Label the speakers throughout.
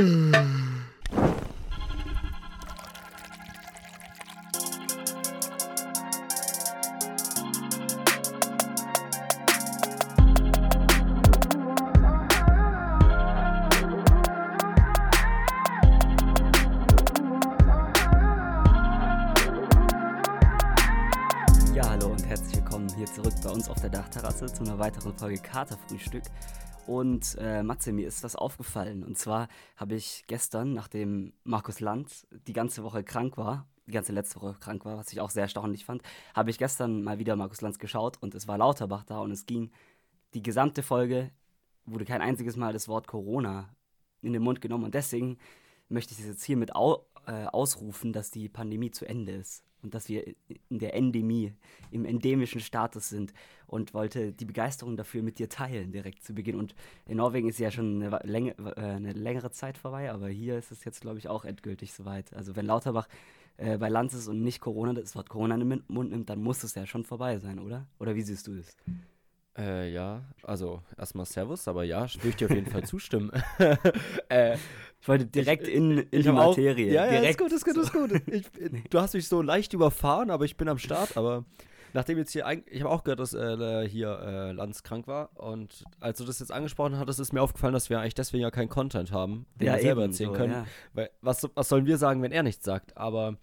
Speaker 1: Ja, hallo und herzlich willkommen hier zurück bei uns auf der Dachterrasse zu einer weiteren Folge Katerfrühstück. Und äh, Matze, mir ist was aufgefallen. Und zwar habe ich gestern, nachdem Markus Lanz die ganze Woche krank war, die ganze letzte Woche krank war, was ich auch sehr erstaunlich fand, habe ich gestern mal wieder Markus Lanz geschaut und es war Lauterbach da und es ging die gesamte Folge, wurde kein einziges Mal das Wort Corona in den Mund genommen. Und deswegen möchte ich das jetzt hiermit au äh, ausrufen, dass die Pandemie zu Ende ist und dass wir in der Endemie, im endemischen Status sind und wollte die Begeisterung dafür mit dir teilen, direkt zu Beginn. Und in Norwegen ist ja schon eine, Länge, äh, eine längere Zeit vorbei, aber hier ist es jetzt, glaube ich, auch endgültig soweit. Also wenn Lauterbach äh, bei Lanz ist und nicht Corona, das Wort Corona in den Mund nimmt, dann muss es ja schon vorbei sein, oder? Oder wie siehst du das?
Speaker 2: Äh, ja, also erstmal Servus, aber ja, würde ich dir auf jeden Fall zustimmen. äh,
Speaker 1: Ich wollte direkt
Speaker 2: ich,
Speaker 1: in, in die
Speaker 2: hab auch-
Speaker 1: Materie.
Speaker 2: Ja, ja, ist
Speaker 1: direkt
Speaker 2: gut, ist gut, ist gut. Ich, Du hast mich so leicht überfahren, aber ich bin am Start. Aber nachdem jetzt hier, eigentlich, ich habe auch gehört, dass äh, hier äh, Lanz krank war. Und als du das jetzt angesprochen hattest, ist mir aufgefallen, dass wir eigentlich deswegen ja keinen Content haben, den
Speaker 1: ja,
Speaker 2: wir selber erzählen
Speaker 1: so,
Speaker 2: können.
Speaker 1: Ja.
Speaker 2: Weil, was, was sollen wir sagen, wenn er nichts sagt? Aber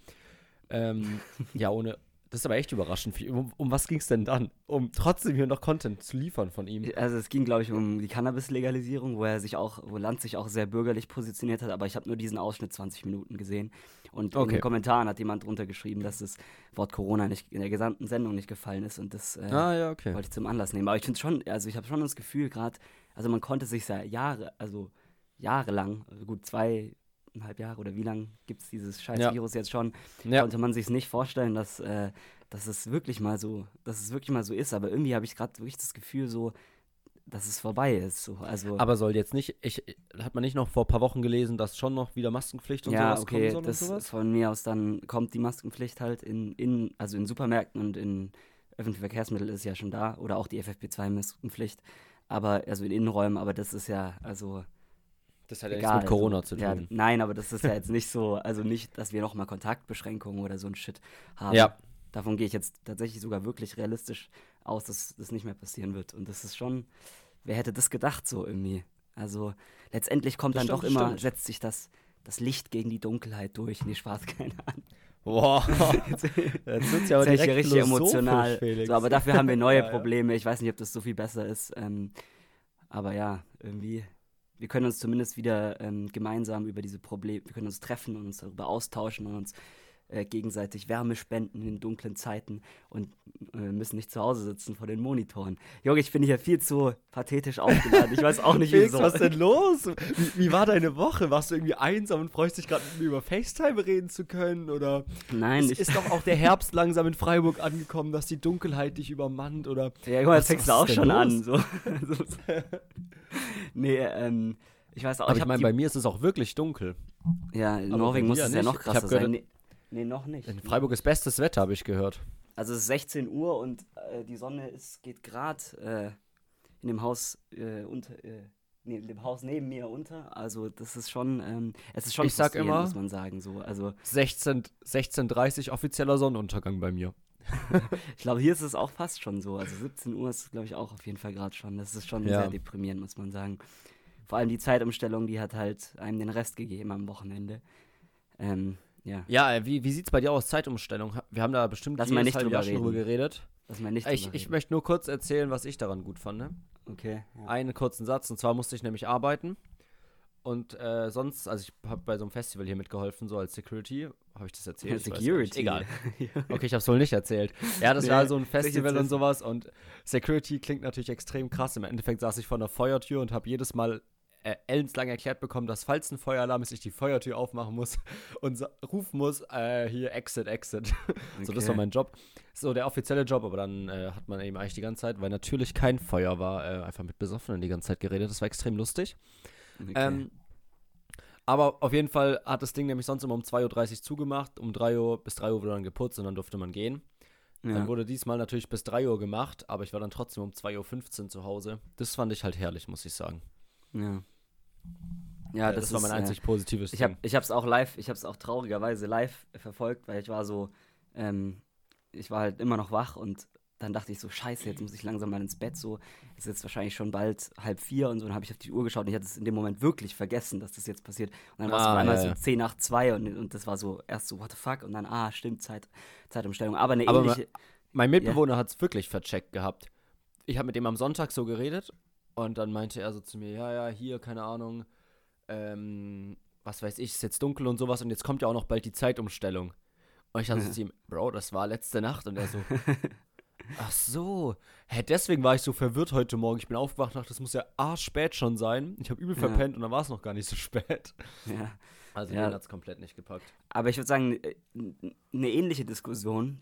Speaker 2: ähm, ja, ohne. Das ist aber echt überraschend. Um, um was ging es denn dann? Um trotzdem hier noch Content zu liefern von ihm.
Speaker 1: Also es ging, glaube ich, um die Cannabis-Legalisierung, wo er sich auch, wo Land sich auch sehr bürgerlich positioniert hat, aber ich habe nur diesen Ausschnitt 20 Minuten gesehen. Und in
Speaker 2: Okay.
Speaker 1: den Kommentaren hat jemand drunter geschrieben, dass das Wort Corona nicht in der gesamten Sendung nicht gefallen ist und das äh,
Speaker 2: Ah, ja, okay.
Speaker 1: wollte ich zum Anlass nehmen. Aber ich finde schon, also ich habe schon das Gefühl, gerade, also man konnte sich ja Jahre, also jahrelang, also gut zweieinhalb Jahre oder wie lang gibt es dieses scheiß
Speaker 2: Ja.
Speaker 1: Virus jetzt schon,
Speaker 2: Ja.
Speaker 1: konnte man sich nicht vorstellen, dass, äh, dass es wirklich mal so, dass es wirklich mal so ist. Aber irgendwie habe ich gerade wirklich das Gefühl so, dass es vorbei ist. So. Also
Speaker 2: Aber soll jetzt nicht, ich, hat man nicht noch vor ein paar Wochen gelesen, dass schon noch wieder Maskenpflicht und
Speaker 1: ja,
Speaker 2: sowas
Speaker 1: okay,
Speaker 2: kommen soll
Speaker 1: das
Speaker 2: und sowas?
Speaker 1: von mir aus dann kommt die Maskenpflicht halt in, in also in Supermärkten und in öffentlichen Verkehrsmitteln ist ja schon da oder auch die FFP2-Maskenpflicht. Aber also in Innenräumen, aber das ist ja also
Speaker 2: Das hat ja nichts mit Corona
Speaker 1: also,
Speaker 2: zu
Speaker 1: ja,
Speaker 2: tun.
Speaker 1: nein, aber das ist ja jetzt nicht so, also nicht, dass wir nochmal Kontaktbeschränkungen oder so ein Shit haben.
Speaker 2: Ja.
Speaker 1: Davon gehe ich jetzt tatsächlich sogar wirklich realistisch aus, dass das nicht mehr passieren wird. Und das ist schon, wer hätte das gedacht so irgendwie? Also letztendlich kommt
Speaker 2: Das
Speaker 1: dann
Speaker 2: stimmt,
Speaker 1: doch immer,
Speaker 2: stimmt.
Speaker 1: setzt sich das, das Licht gegen die Dunkelheit durch. Nee, Spaß, keine Ahnung.
Speaker 2: Boah, jetzt wird's ja aber direkt
Speaker 1: richtig emotional. So, aber dafür haben wir neue
Speaker 2: Ja, ja.
Speaker 1: Probleme. Ich weiß nicht, ob das so viel besser ist. Ähm, aber ja, irgendwie, wir können uns zumindest wieder ähm, gemeinsam über diese Probleme, wir können uns treffen und uns darüber austauschen und uns äh, gegenseitig Wärme spenden in dunklen Zeiten und äh, müssen nicht zu Hause sitzen vor den Monitoren. Junge, ich bin hier viel zu pathetisch aufgeladen. Ich weiß auch nicht,
Speaker 2: Felix,
Speaker 1: wieso.
Speaker 2: was denn los? Wie, wie war deine Woche? Warst du irgendwie einsam und freust dich gerade mit mir über FaceTime reden zu können? Oder
Speaker 1: Nein,
Speaker 2: es
Speaker 1: ich,
Speaker 2: ist doch auch der Herbst langsam in Freiburg angekommen, dass die Dunkelheit dich übermannt? Oder
Speaker 1: Ja, guck mal, jetzt
Speaker 2: Was-
Speaker 1: fängst du auch
Speaker 2: ist
Speaker 1: schon
Speaker 2: los?
Speaker 1: an. So. nee, ähm, ich weiß auch,
Speaker 2: aber
Speaker 1: ich
Speaker 2: ich meine, bei mir ist es auch wirklich dunkel.
Speaker 1: Ja, in
Speaker 2: Aber
Speaker 1: Norwegen muss es ja
Speaker 2: nicht.
Speaker 1: noch krasser sein. Nee, noch nicht.
Speaker 2: In Freiburg ist bestes Wetter, habe ich gehört.
Speaker 1: Also es ist 16 Uhr und äh, die Sonne ist, geht gerade äh, in dem Haus äh, unter, äh, nee, dem Haus neben mir unter. Also das ist schon, ähm, es ist schon
Speaker 2: Ich sag immer-
Speaker 1: muss man sagen. So. Also
Speaker 2: 16 16.30 offizieller Sonnenuntergang bei mir.
Speaker 1: ich glaube, hier ist es auch fast schon so. Also 17 Uhr ist, glaube ich, auch auf jeden Fall gerade schon. Das ist schon
Speaker 2: Ja.
Speaker 1: sehr deprimierend, muss man sagen. Vor allem die Zeitumstellung, die hat halt einem den Rest gegeben am Wochenende. Ähm, ja,
Speaker 2: Ja, wie, wie sieht es bei dir aus, Zeitumstellung? Wir haben da bestimmt
Speaker 1: Lass mal nicht drüber
Speaker 2: schon drüber
Speaker 1: reden.
Speaker 2: geredet.
Speaker 1: lass mal nicht
Speaker 2: Ich,
Speaker 1: drüber
Speaker 2: ich
Speaker 1: reden.
Speaker 2: möchte nur kurz erzählen, was ich daran gut fand. Ne?
Speaker 1: Okay. Ja.
Speaker 2: Einen kurzen Satz, und zwar musste ich nämlich arbeiten. Und äh, sonst, also ich habe bei so einem Festival hier mitgeholfen, so als Security. Habe ich das erzählt?
Speaker 1: Security.
Speaker 2: Egal. Okay, ich habe es wohl nicht erzählt. Ja, das
Speaker 1: Nee,
Speaker 2: war so ein Festival und sowas und Security klingt natürlich extrem krass. Im Endeffekt saß ich vor einer Feuertür und habe jedes Mal äh, ellenslang erklärt bekommen, dass falls ein Feueralarm ist, ich die Feuertür aufmachen muss und sa- rufen muss, äh, hier Exit, Exit. So, das war
Speaker 1: Okay.
Speaker 2: mein Job. So der offizielle Job, aber dann äh, hat man eben eigentlich die ganze Zeit, weil natürlich kein Feuer war, äh, einfach mit Besoffenen die ganze Zeit geredet. Das war extrem lustig.
Speaker 1: Okay.
Speaker 2: Ähm, aber auf jeden Fall hat das Ding nämlich sonst immer um 2.30 Uhr zugemacht. Um 3 Uhr bis 3 Uhr wurde dann geputzt und dann durfte man gehen.
Speaker 1: ja.
Speaker 2: Dann wurde diesmal natürlich bis 3 Uhr gemacht, aber ich war dann trotzdem um 2.15 Uhr zu Hause. Das fand ich halt herrlich, muss ich sagen.
Speaker 1: ja. Ja,
Speaker 2: das,
Speaker 1: das,
Speaker 2: war mein
Speaker 1: ist, äh,
Speaker 2: einzig positives
Speaker 1: Ich habe hab's auch live, ich habe es auch traurigerweise live verfolgt, weil ich war so, ähm, ich war halt immer noch wach und dann dachte ich so, scheiße, jetzt muss ich langsam mal ins Bett, so, es ist jetzt wahrscheinlich schon bald halb vier und so, dann habe ich auf die Uhr geschaut und ich hatte es in dem Moment wirklich vergessen, dass das jetzt passiert. Und dann war es
Speaker 2: Ah,
Speaker 1: auf einmal
Speaker 2: ja,
Speaker 1: so
Speaker 2: ja.
Speaker 1: zehn nach zwei und, und das war so erst so, what the fuck, und dann, ah, stimmt, Zeit, Zeitumstellung. Aber eine
Speaker 2: Aber
Speaker 1: ähnliche,
Speaker 2: Mein Mitbewohner hat es wirklich vercheckt gehabt. Ich habe mit dem am Sonntag so geredet und dann meinte er so zu mir, ja, ja, hier, keine Ahnung, ähm, was weiß ich, ist jetzt dunkel und sowas und jetzt kommt ja auch noch bald die Zeitumstellung. Und ich dachte so zu ihm, Bro, das war letzte Nacht und er so, ach so, hä, deswegen war ich so verwirrt heute Morgen. Ich bin aufgewacht und dachte, das muss ja arschspät schon sein. Ich habe übel
Speaker 1: Ja.
Speaker 2: verpennt und dann war es noch gar nicht so spät.
Speaker 1: ja.
Speaker 2: Also
Speaker 1: Ja.
Speaker 2: den hat es komplett nicht gepackt.
Speaker 1: Aber ich würde sagen, äh, eine ähnliche Diskussion,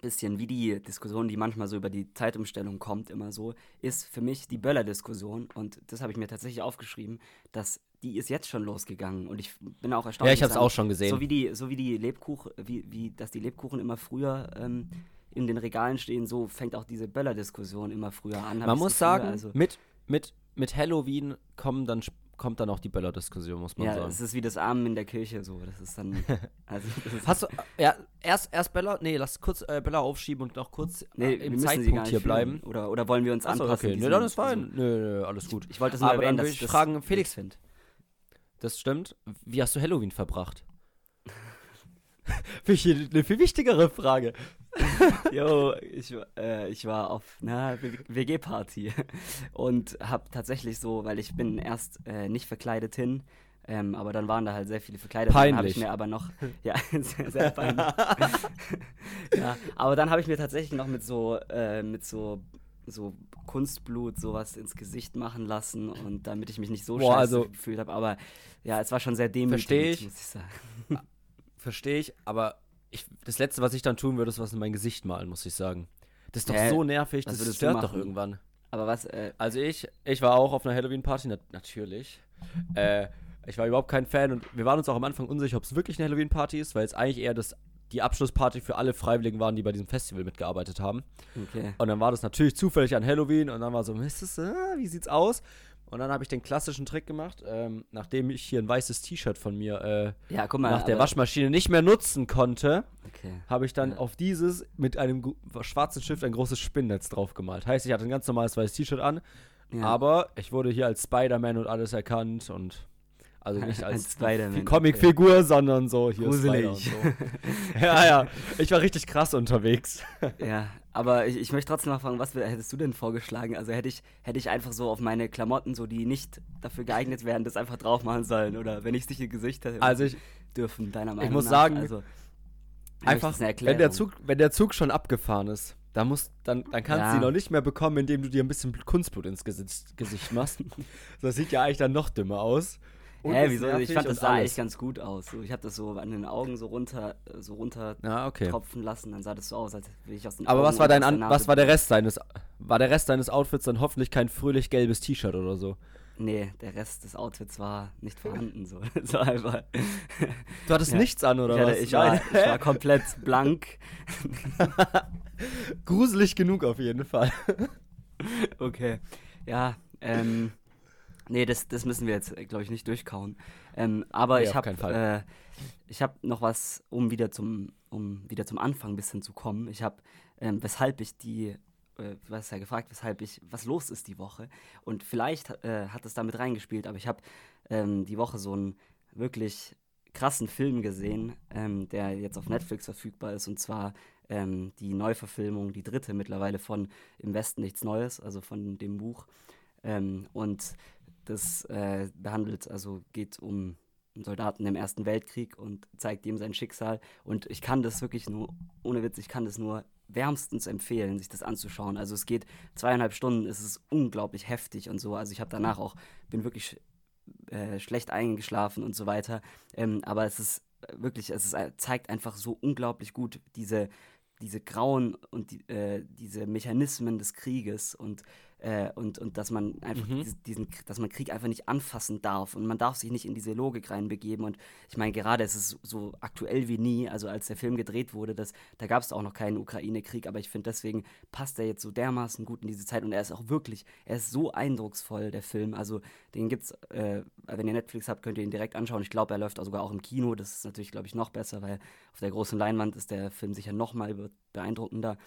Speaker 1: bisschen wie die Diskussion, die manchmal so über die Zeitumstellung kommt, immer so, ist für mich die Böller-Diskussion. Und das habe ich mir tatsächlich aufgeschrieben, dass die ist jetzt schon losgegangen. Und ich bin auch erstaunt.
Speaker 2: Ja, ich habe es auch schon gesehen.
Speaker 1: So wie die, so wie die Lebkuchen, wie, wie, dass die Lebkuchen immer früher ähm, in den Regalen stehen, so fängt auch diese Böller-Diskussion immer früher an.
Speaker 2: Man muss sagen,
Speaker 1: also,
Speaker 2: mit, mit, mit Halloween kommen dann, kommt dann auch die Böller-Diskussion, muss man
Speaker 1: ja,
Speaker 2: sagen.
Speaker 1: es ist wie das Amen in der Kirche, so. Das ist dann. Also, ist,
Speaker 2: Hast du, ja, erst, erst Bella, nee, lass kurz äh, Bella aufschieben und noch kurz
Speaker 1: Nee,
Speaker 2: äh, im Zeitpunkt hier bleiben.
Speaker 1: Oder, oder wollen wir uns
Speaker 2: Achso,
Speaker 1: anpassen?
Speaker 2: okay, nee, dann ist
Speaker 1: also,
Speaker 2: fein. nö, nö, alles gut.
Speaker 1: Ich wollte es nur
Speaker 2: Aber
Speaker 1: erwähnen, dass
Speaker 2: ich
Speaker 1: das
Speaker 2: fragen, Felix-
Speaker 1: finde.
Speaker 2: Das stimmt. Wie hast du Halloween verbracht? Ich hier eine viel wichtigere Frage.
Speaker 1: Jo, ich, war- äh, ich war auf einer WG-Party und habe tatsächlich so, weil ich bin erst äh, nicht verkleidet hin, ähm, aber dann waren da halt sehr viele verkleidet. Dann habe ich
Speaker 2: Peinlich.
Speaker 1: mir aber noch, ja, sehr, sehr peinlich. ja, aber dann habe ich mir tatsächlich noch mit so, äh, mit so, so Kunstblut sowas ins Gesicht machen lassen und damit ich mich nicht so
Speaker 2: Boah,
Speaker 1: scheiße
Speaker 2: also-
Speaker 1: gefühlt habe. Aber ja, es war schon sehr demütigend, muss ich sagen.
Speaker 2: Verstehe ich, aber ich, das Letzte, was ich dann tun würde, ist was in mein Gesicht malen, muss ich sagen. Das ist doch
Speaker 1: Hä?
Speaker 2: so nervig, das stört doch irgendwann.
Speaker 1: Aber was, äh,
Speaker 2: Also ich, ich war auch auf einer Halloween-Party, nat natürlich. Äh, ich war überhaupt kein Fan und wir waren uns auch am Anfang unsicher, ob es wirklich eine Halloween-Party ist, weil es eigentlich eher das, die Abschlussparty für alle Freiwilligen waren, die bei diesem Festival mitgearbeitet haben.
Speaker 1: okay.
Speaker 2: Und dann war das natürlich zufällig an Halloween und dann war so, ist das, äh, wie sieht's aus? Und dann habe ich den klassischen Trick gemacht, ähm, nachdem ich hier ein weißes T-Shirt von mir äh,
Speaker 1: Ja, mal.
Speaker 2: nach der Waschmaschine nicht mehr nutzen konnte,
Speaker 1: Okay.
Speaker 2: habe ich dann
Speaker 1: Ja.
Speaker 2: auf dieses mit einem schwarzen Stift ein großes Spinnnetz drauf gemalt. Heißt, ich hatte ein ganz normales weißes T-Shirt an,
Speaker 1: Ja.
Speaker 2: aber ich wurde hier als Spider-Man und alles erkannt und also nicht als,
Speaker 1: Als
Speaker 2: Comicfigur, sondern so hier
Speaker 1: Gruselig.
Speaker 2: So. ja, ja, ich war richtig krass unterwegs.
Speaker 1: Ja, aber ich, ich möchte trotzdem noch fragen, was hättest du denn vorgeschlagen? Also hätte ich, hätte ich einfach so auf meine Klamotten, so die nicht dafür geeignet wären, das einfach drauf machen sollen? Oder wenn ich nicht im Gesicht hätte
Speaker 2: Also ich,
Speaker 1: dürfen, deiner Meinung
Speaker 2: muss
Speaker 1: nach?
Speaker 2: sagen,
Speaker 1: also, ich
Speaker 2: einfach, wenn der. Zug, wenn der Zug schon abgefahren ist, dann, musst, dann, dann kannst
Speaker 1: Ja.
Speaker 2: du ihn noch nicht mehr bekommen, indem du dir ein bisschen Kunstblut ins Gesicht, Gesicht machst. das sieht ja eigentlich dann noch dümmer aus. Und
Speaker 1: Hä, wieso? Ich fand das sah
Speaker 2: alles.
Speaker 1: eigentlich ganz gut aus. So, ich habe das so an den Augen so runter, so runter
Speaker 2: Ja, okay.
Speaker 1: tropfen lassen, dann sah das so aus, als will ich aus den
Speaker 2: Aber
Speaker 1: Augen
Speaker 2: was war dein An was war der. Rest deines war der Rest deines Outfits dann hoffentlich kein fröhlich gelbes T-Shirt oder so?
Speaker 1: Nee, der Rest des Outfits war nicht vorhanden. So. War einfach.
Speaker 2: Du hattest
Speaker 1: Ja.
Speaker 2: nichts an oder
Speaker 1: ich, hatte,
Speaker 2: was?
Speaker 1: ich, war, ich war komplett blank.
Speaker 2: gruselig genug auf jeden Fall.
Speaker 1: Okay. Ja, ähm. Nee, das, das müssen wir jetzt, glaube ich, nicht durchkauen. Ähm, aber
Speaker 2: Nee,
Speaker 1: ich habe äh, ich habe noch was, um wieder zum, um wieder zum Anfang ein bisschen zu kommen. Ich habe, ähm, weshalb ich die, äh, du hast ja gefragt, weshalb ich, was los ist die Woche. Und vielleicht äh, hat es damit reingespielt, aber ich habe ähm, die Woche so einen wirklich krassen Film gesehen, ähm, der jetzt auf Netflix verfügbar ist, und zwar ähm, die Neuverfilmung, die dritte mittlerweile von Im Westen nichts Neues, also von dem Buch. Ähm, und das äh, behandelt, also geht um Soldaten im Ersten Weltkrieg und zeigt ihm sein Schicksal. Und ich kann das wirklich nur, ohne Witz, ich kann das nur wärmstens empfehlen, sich das anzuschauen. Also es geht zweieinhalb Stunden, es ist unglaublich heftig und so. Also ich habe danach auch, bin wirklich äh, schlecht eingeschlafen und so weiter. Ähm, aber es ist wirklich, es ist, zeigt einfach so unglaublich gut diese, diese Grauen und die, äh, diese Mechanismen des Krieges und Äh, und, und dass man einfach
Speaker 2: Mhm.
Speaker 1: dies- diesen, dass man Krieg einfach nicht anfassen darf und man darf sich nicht in diese Logik reinbegeben. Und ich meine, gerade ist es so aktuell wie nie, also als der Film gedreht wurde, das, da gab es auch noch keinen Ukraine-Krieg, aber ich finde, deswegen passt er jetzt so dermaßen gut in diese Zeit und er ist auch wirklich, er ist so eindrucksvoll, der Film. Also den gibt's, äh, wenn ihr Netflix habt, könnt ihr ihn direkt anschauen. Ich glaube, er läuft auch sogar auch im Kino. Das ist natürlich, glaube ich, noch besser, weil auf der großen Leinwand ist der Film sicher noch mal be- beeindruckender.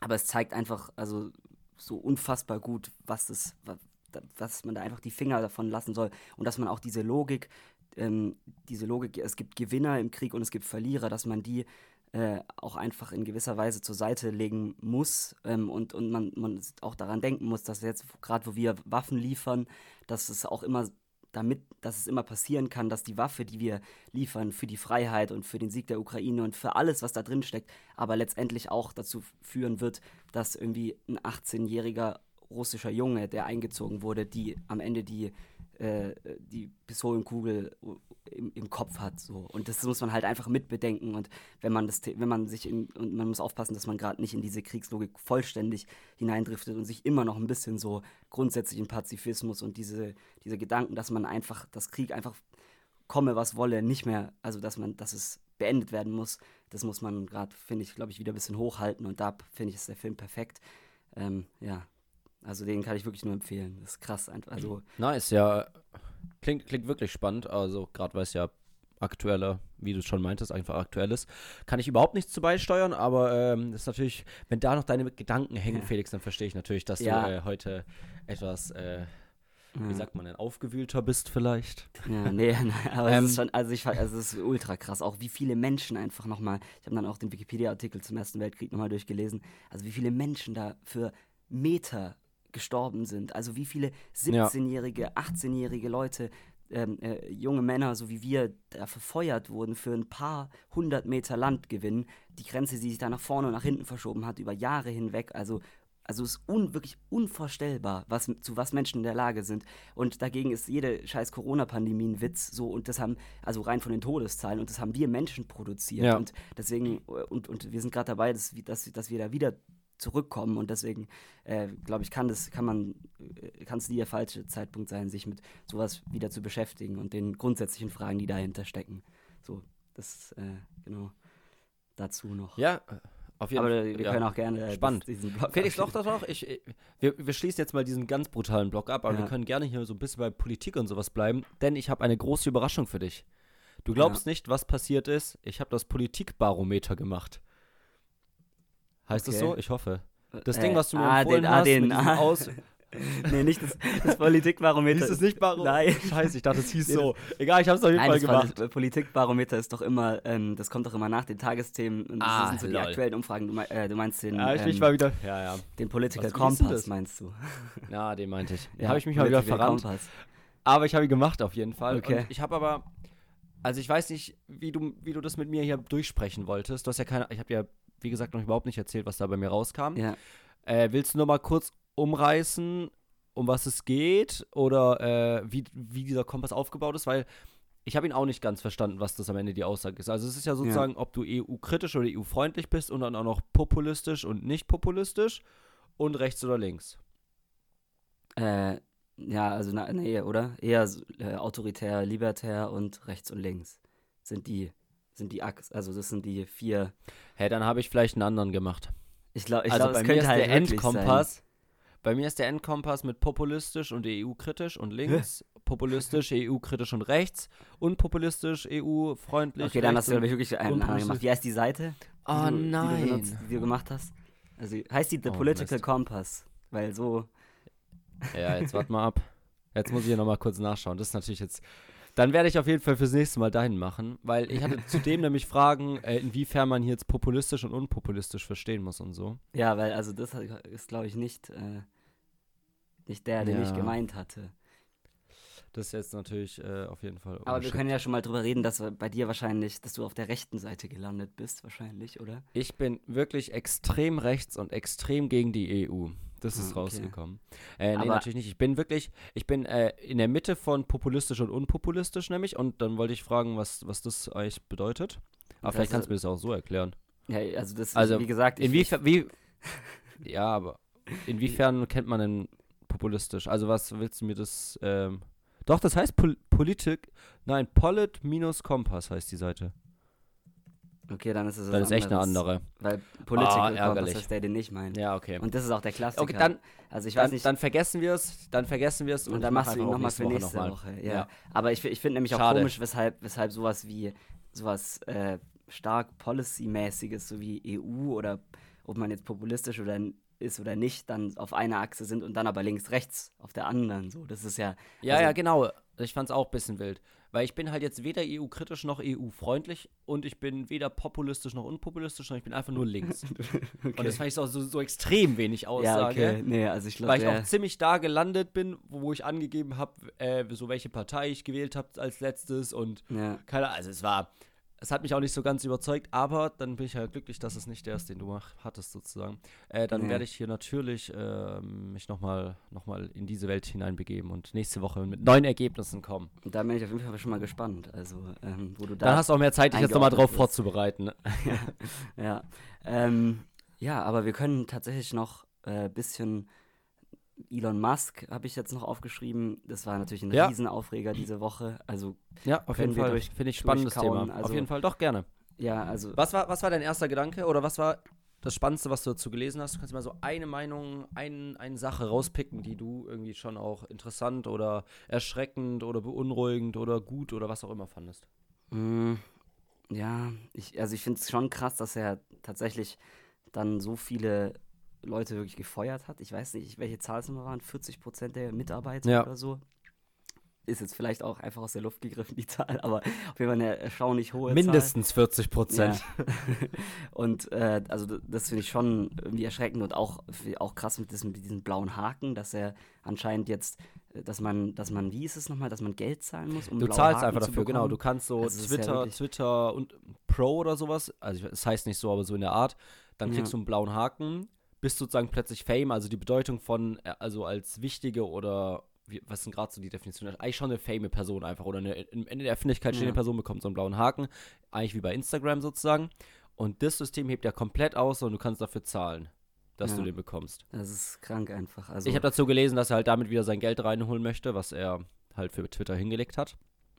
Speaker 1: Aber es zeigt einfach, also so unfassbar gut, was das, wa- da- was man da einfach die Finger davon lassen soll. Und dass man auch diese Logik, ähm, diese Logik, es gibt Gewinner im Krieg und es gibt Verlierer, dass man die äh, auch einfach in gewisser Weise zur Seite legen muss ähm, und, und man, man auch daran denken muss, dass jetzt gerade wo wir Waffen liefern, dass es auch immer damit, dass es immer passieren kann, dass die Waffe, die wir liefern für die Freiheit und für den Sieg der Ukraine und für alles, was da drin steckt, aber letztendlich auch dazu führen wird, dass irgendwie ein 18-jähriger russischer Junge, der eingezogen wurde, die am Ende die, äh, die Pistolenkugel im, im Kopf hat. So. Und das muss man halt einfach mitbedenken. Und wenn man das, wenn man sich in, und man muss aufpassen, dass man gerade nicht in diese Kriegslogik vollständig hineindriftet und sich immer noch ein bisschen so grundsätzlich in Pazifismus und diese, diese Gedanken, dass man einfach, dass Krieg einfach komme, was wolle, nicht mehr, also dass man, dass es beendet werden muss, das muss man gerade, finde ich, glaube ich, wieder ein bisschen hochhalten und da finde ich, ist der Film perfekt. Ähm, ja, also den kann ich wirklich nur empfehlen. Das ist krass einfach. Also,
Speaker 2: Nice, ja. Klingt, klingt wirklich spannend. Also, gerade weil es ja aktueller, wie du es schon meintest, einfach aktuell ist, kann ich überhaupt nichts zu beisteuern, aber ähm, das ist natürlich, wenn da noch deine Gedanken hängen,
Speaker 1: Ja.
Speaker 2: Felix, dann verstehe ich natürlich, dass
Speaker 1: Ja.
Speaker 2: du äh, heute etwas, äh, wie
Speaker 1: ja.
Speaker 2: sagt man denn, aufgewühlter bist vielleicht.
Speaker 1: Ja, nee, nein, aber
Speaker 2: Ähm,
Speaker 1: es ist schon, also ich fand- also es ist ultra krass, auch wie viele Menschen einfach nochmal, ich habe dann auch den Wikipedia-Artikel zum Ersten Weltkrieg nochmal durchgelesen, also wie viele Menschen da für Meter gestorben sind, also wie viele
Speaker 2: Ja.
Speaker 1: 17-jährige, 18-jährige Leute, ähm, äh, junge Männer, so wie wir, da verfeuert wurden für ein paar hundert Meter Landgewinn, die Grenze, die sich da nach vorne und nach hinten verschoben hat, über Jahre hinweg, also also es ist un, wirklich unvorstellbar, was, zu was Menschen in der Lage sind. Und dagegen ist jede scheiß Corona-Pandemie ein Witz. So, und das haben, also rein von den Todeszahlen, und das haben wir Menschen produziert.
Speaker 2: Ja.
Speaker 1: Und deswegen, und, und wir sind gerade dabei, dass, dass, dass wir da wieder zurückkommen. Und deswegen, äh, glaube ich, kann das, kann man, äh, kann es nie der falsche Zeitpunkt sein, sich mit sowas wieder zu beschäftigen und den grundsätzlichen Fragen, die dahinter stecken. So, das, äh, genau, dazu noch.
Speaker 2: Ja, auf jeden
Speaker 1: Aber
Speaker 2: Fall.
Speaker 1: wir
Speaker 2: ja.
Speaker 1: können auch gerne äh, das-
Speaker 2: Spannend.
Speaker 1: diesen Blog
Speaker 2: Felix, doch,
Speaker 1: abschließen.
Speaker 2: doch, doch. Ich, ich, wir, wir schließen jetzt mal diesen ganz brutalen Block ab, aber
Speaker 1: Ja.
Speaker 2: wir können gerne hier so ein bisschen bei Politik und sowas bleiben, denn ich habe eine große Überraschung für dich. Du glaubst nicht, was passiert ist. Ich habe das Politikbarometer gemacht. Heißt das
Speaker 1: Okay.
Speaker 2: so? Ich hoffe. Das
Speaker 1: Äh,
Speaker 2: Ding, was du mir
Speaker 1: ah,
Speaker 2: empfohlen
Speaker 1: den, ah,
Speaker 2: hast,
Speaker 1: den,
Speaker 2: mit diesem
Speaker 1: ah.
Speaker 2: Aus
Speaker 1: nee, nicht das, das Politikbarometer.
Speaker 2: hieß es nicht Barometer?
Speaker 1: Nein.
Speaker 2: Scheiße, ich dachte, es hieß
Speaker 1: Nee,
Speaker 2: so. Egal, ich habe es auf jeden
Speaker 1: Nein,
Speaker 2: Fall
Speaker 1: das,
Speaker 2: gemacht.
Speaker 1: das Politikbarometer ist doch immer, ähm, das kommt doch immer nach den Tagesthemen. Und das
Speaker 2: Ah,
Speaker 1: sind so die
Speaker 2: lol.
Speaker 1: aktuellen Umfragen. Du, äh, du meinst den,
Speaker 2: Ja, ich, ich
Speaker 1: ähm,
Speaker 2: war wieder. Ja, ja.
Speaker 1: den Political
Speaker 2: das?
Speaker 1: meinst du?
Speaker 2: Ja, den meinte ich.
Speaker 1: Ja,
Speaker 2: habe ich mich mal wieder verrannt.
Speaker 1: Compass.
Speaker 2: Aber ich habe ihn gemacht auf jeden Fall.
Speaker 1: Okay.
Speaker 2: Und ich habe aber, also ich weiß nicht, wie du, wie du das mit mir hier durchsprechen wolltest. Du hast ja keine, ich habe ja, wie gesagt, noch überhaupt nicht erzählt, was da bei mir rauskam.
Speaker 1: Ja.
Speaker 2: Äh, willst du noch mal kurz umreißen, um was es geht oder äh, wie, wie dieser Kompass aufgebaut ist? Weil ich habe ihn auch nicht ganz verstanden, was das am Ende die Aussage ist. Also es ist ja sozusagen, ob du EU-kritisch oder EU-freundlich bist und dann auch noch populistisch und nicht populistisch und rechts oder links.
Speaker 1: Äh, ja, also na, nee, oder? Eher äh, autoritär, libertär und rechts und links sind die, sind die Achs, also das sind die vier.
Speaker 2: Hä, dann habe ich vielleicht einen anderen gemacht.
Speaker 1: Ich glaube, ich
Speaker 2: also
Speaker 1: glaub,
Speaker 2: bei mir ist
Speaker 1: halt
Speaker 2: der Endkompass. Bei mir ist der Endkompass mit populistisch und EU-kritisch und links, populistisch, EU-kritisch und rechts und populistisch, EU-freundlich.
Speaker 1: Okay, dann hast du, glaube ich, wirklich einen anderen gemacht. Wie heißt die Seite? die
Speaker 2: Oh
Speaker 1: du, Die du,
Speaker 2: nein.
Speaker 1: benutzt, die du gemacht hast? Also heißt die The
Speaker 2: Oh,
Speaker 1: Political
Speaker 2: Mist.
Speaker 1: Compass, weil so
Speaker 2: Ja, jetzt warte mal ab. Jetzt muss ich hier nochmal kurz nachschauen. Das ist natürlich jetzt. Dann werde ich auf jeden Fall fürs nächste Mal dahin machen, weil ich hatte zudem nämlich Fragen, äh, inwiefern man hier jetzt populistisch und unpopulistisch verstehen muss und so.
Speaker 1: Ja, weil also das ist, glaube ich, nicht, äh, nicht der, den ich
Speaker 2: Ja.
Speaker 1: gemeint hatte.
Speaker 2: Das ist jetzt natürlich äh, auf jeden Fall.
Speaker 1: Aber wir können ja schon mal drüber reden, dass bei dir wahrscheinlich, dass du auf der rechten Seite gelandet bist, wahrscheinlich, oder?
Speaker 2: Ich bin wirklich extrem rechts und extrem gegen die EU. Das ist
Speaker 1: Ah, okay.
Speaker 2: rausgekommen. Äh, nee, natürlich nicht. Ich bin wirklich, ich bin äh, in der Mitte von populistisch und unpopulistisch nämlich. Und dann wollte ich fragen, was, was das eigentlich bedeutet. Aber vielleicht
Speaker 1: ist-
Speaker 2: kannst du mir das auch so erklären.
Speaker 1: Ja, also das,
Speaker 2: Also,
Speaker 1: wie gesagt, ich,
Speaker 2: Inwiefern, wie. Ja, aber. inwiefern kennt man denn populistisch? Also was willst du mir das, ähm, doch, das heißt Pol Politik, nein, Polit-Kompass heißt die Seite.
Speaker 1: Okay, dann ist es
Speaker 2: Das ist echt eine andere.
Speaker 1: Weil Political Compass
Speaker 2: ärgerlich.
Speaker 1: ist der, den ich meine.
Speaker 2: Ja, okay.
Speaker 1: Und das ist auch der Klassiker.
Speaker 2: Okay, dann,
Speaker 1: also ich weiß
Speaker 2: dann,
Speaker 1: nicht,
Speaker 2: dann vergessen wir es, dann vergessen wir es
Speaker 1: und dann
Speaker 2: ich
Speaker 1: machst
Speaker 2: mach
Speaker 1: du ihn nochmal für nächste
Speaker 2: noch
Speaker 1: Woche.
Speaker 2: mal.
Speaker 1: Ja. Aber ich, ich finde nämlich auch
Speaker 2: Schade.
Speaker 1: komisch, weshalb, weshalb sowas wie sowas äh, stark Policy-mäßiges, so wie EU oder ob man jetzt populistisch oder ist oder nicht, dann auf einer Achse sind und dann aber links, rechts auf der anderen. So, das ist ja.
Speaker 2: Ja,
Speaker 1: also-
Speaker 2: ja, genau. Ich fand es auch ein bisschen wild. Weil ich bin halt jetzt weder EU-kritisch noch EU-freundlich und ich bin weder populistisch noch unpopulistisch, sondern ich bin einfach nur links. Und das fand ich so, so, extrem wenig
Speaker 1: ja,
Speaker 2: Aussage.
Speaker 1: okay. Nee, also ich glaube,
Speaker 2: Weil ich
Speaker 1: der-
Speaker 2: auch ziemlich da gelandet bin, wo, wo ich angegeben habe, äh, so welche Partei ich gewählt habe als letztes und
Speaker 1: ja.
Speaker 2: keine also es war, es hat mich auch nicht so ganz überzeugt, aber dann bin ich ja glücklich, dass es nicht der ist, den du mach, hattest sozusagen. Äh, dann
Speaker 1: Ja.
Speaker 2: werde ich hier natürlich ähm, mich nochmal noch mal in diese Welt hineinbegeben und nächste Woche mit neuen Ergebnissen kommen.
Speaker 1: Da bin ich auf jeden Fall schon mal gespannt. Also, ähm, wo du da.
Speaker 2: Dann hast du auch mehr Zeit, dich jetzt nochmal drauf
Speaker 1: bist.
Speaker 2: vorzubereiten. ne?
Speaker 1: Ja, ähm, ja, aber wir können tatsächlich noch ein äh, bisschen Elon Musk habe ich jetzt noch aufgeschrieben. Das war natürlich ein
Speaker 2: Ja.
Speaker 1: Riesenaufreger diese Woche. Also
Speaker 2: Ja, auf jeden Fall. Finde ich spannendes Thema.
Speaker 1: also-
Speaker 2: auf jeden Fall, doch gerne.
Speaker 1: ja, also
Speaker 2: Was war, was war dein erster Gedanke oder was war das Spannendste, was du dazu gelesen hast? Du kannst mal so eine Meinung, ein, eine Sache rauspicken, die du irgendwie schon auch interessant oder erschreckend oder beunruhigend oder gut oder was auch immer fandest.
Speaker 1: Mm, ja, ich, also ich finde es schon krass, dass er tatsächlich dann so viele Leute wirklich gefeuert hat. Ich weiß nicht, welche Zahl es immer waren, 40 Prozent der Mitarbeiter
Speaker 2: Ja.
Speaker 1: oder so. Ist jetzt vielleicht auch einfach aus der Luft gegriffen, die Zahl, aber auf jeden Fall eine erstaunlich hohe Zahl.
Speaker 2: Mindestens 40 Prozent.
Speaker 1: Ja. und äh, also das finde ich schon irgendwie erschreckend und auch, auch krass mit diesem, mit diesem blauen Haken, dass er anscheinend jetzt, äh, dass man, dass man, wie ist es nochmal, dass man Geld zahlen muss, um
Speaker 2: Du zahlst
Speaker 1: Haken
Speaker 2: einfach dafür, genau. Du kannst so
Speaker 1: Also ist ja
Speaker 2: Twitter, Twitter und Pro oder sowas, also es heißt nicht so, aber so in der Art, dann
Speaker 1: Ja.
Speaker 2: kriegst du einen blauen Haken, bist sozusagen plötzlich Fame, also die Bedeutung von, äh, also als wichtige oder wie, was ist denn gerade so die Definition? Eigentlich schon eine fame Person einfach oder eine in, in der Öffentlichkeit stehende
Speaker 1: Ja.
Speaker 2: Person bekommt so einen blauen Haken, eigentlich wie bei Instagram sozusagen. Und das System hebt ja komplett aus und du kannst dafür zahlen, dass
Speaker 1: Ja.
Speaker 2: du den bekommst.
Speaker 1: Das ist krank einfach. Also,
Speaker 2: Ich habe dazu gelesen, dass er halt damit wieder sein Geld reinholen möchte, was er halt für Twitter hingelegt hat.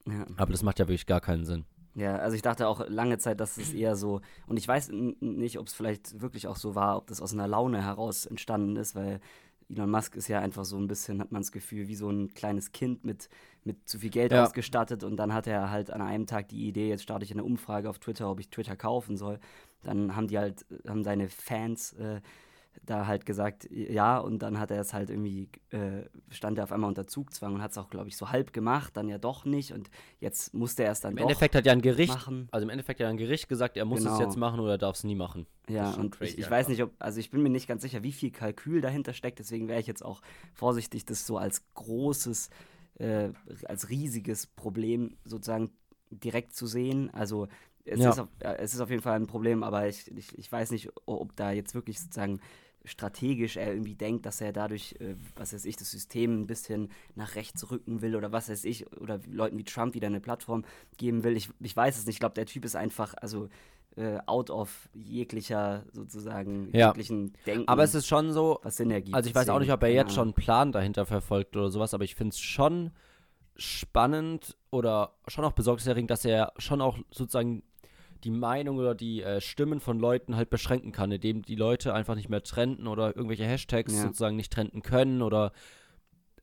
Speaker 1: ja.
Speaker 2: Aber das macht ja wirklich gar keinen Sinn.
Speaker 1: Ja, also ich dachte auch lange Zeit, dass es eher so, und ich weiß nicht, ob es vielleicht wirklich auch so war, ob das aus einer Laune heraus entstanden ist, weil Elon Musk ist ja einfach so ein bisschen, hat man das Gefühl, wie so ein kleines Kind mit, mit zu viel Geld
Speaker 2: Ja.
Speaker 1: ausgestattet und dann hat er halt an einem Tag die Idee, jetzt starte ich eine Umfrage auf Twitter, ob ich Twitter kaufen soll. Dann haben die halt, haben seine Fans äh, da halt gesagt, ja, und dann hat er es halt irgendwie, äh, stand er auf einmal unter Zugzwang und hat es auch, glaube ich, so halb gemacht, dann ja doch nicht und jetzt musste er es dann
Speaker 2: Im
Speaker 1: doch
Speaker 2: Endeffekt hat ja ein Gericht,
Speaker 1: machen.
Speaker 2: also im Endeffekt hat ja ein Gericht gesagt, er muss
Speaker 1: Genau.
Speaker 2: es jetzt machen oder darf es nie machen.
Speaker 1: Ja, und ich, ich weiß nicht, ob, also ich bin mir nicht ganz sicher, wie viel Kalkül dahinter steckt, deswegen wäre ich jetzt auch vorsichtig, das so als großes, äh, als riesiges Problem sozusagen direkt zu sehen. Also es,
Speaker 2: Ja.
Speaker 1: ist auf, äh, es ist auf jeden Fall ein Problem, aber ich, ich, ich weiß nicht, ob da jetzt wirklich sozusagen strategisch er irgendwie denkt, dass er dadurch, äh, was weiß ich, das System ein bisschen nach rechts rücken will oder was weiß ich, oder Leuten wie Trump wieder eine Plattform geben will. Ich, ich weiß es nicht. Ich glaube, der Typ ist einfach, also äh, out of jeglicher sozusagen,
Speaker 2: Ja.
Speaker 1: jeglichen Denken,
Speaker 2: Aber es ist schon so,
Speaker 1: was Sinn ergibt.
Speaker 2: also ich weiß auch nicht, ob er jetzt schon einen Plan dahinter verfolgt oder sowas, aber ich finde es schon spannend oder schon auch besorgniserregend, dass er schon auch sozusagen die Meinung oder die äh, Stimmen von Leuten halt beschränken kann, indem die Leute einfach nicht mehr trenden oder irgendwelche Hashtags
Speaker 1: Ja.
Speaker 2: sozusagen nicht trenden können oder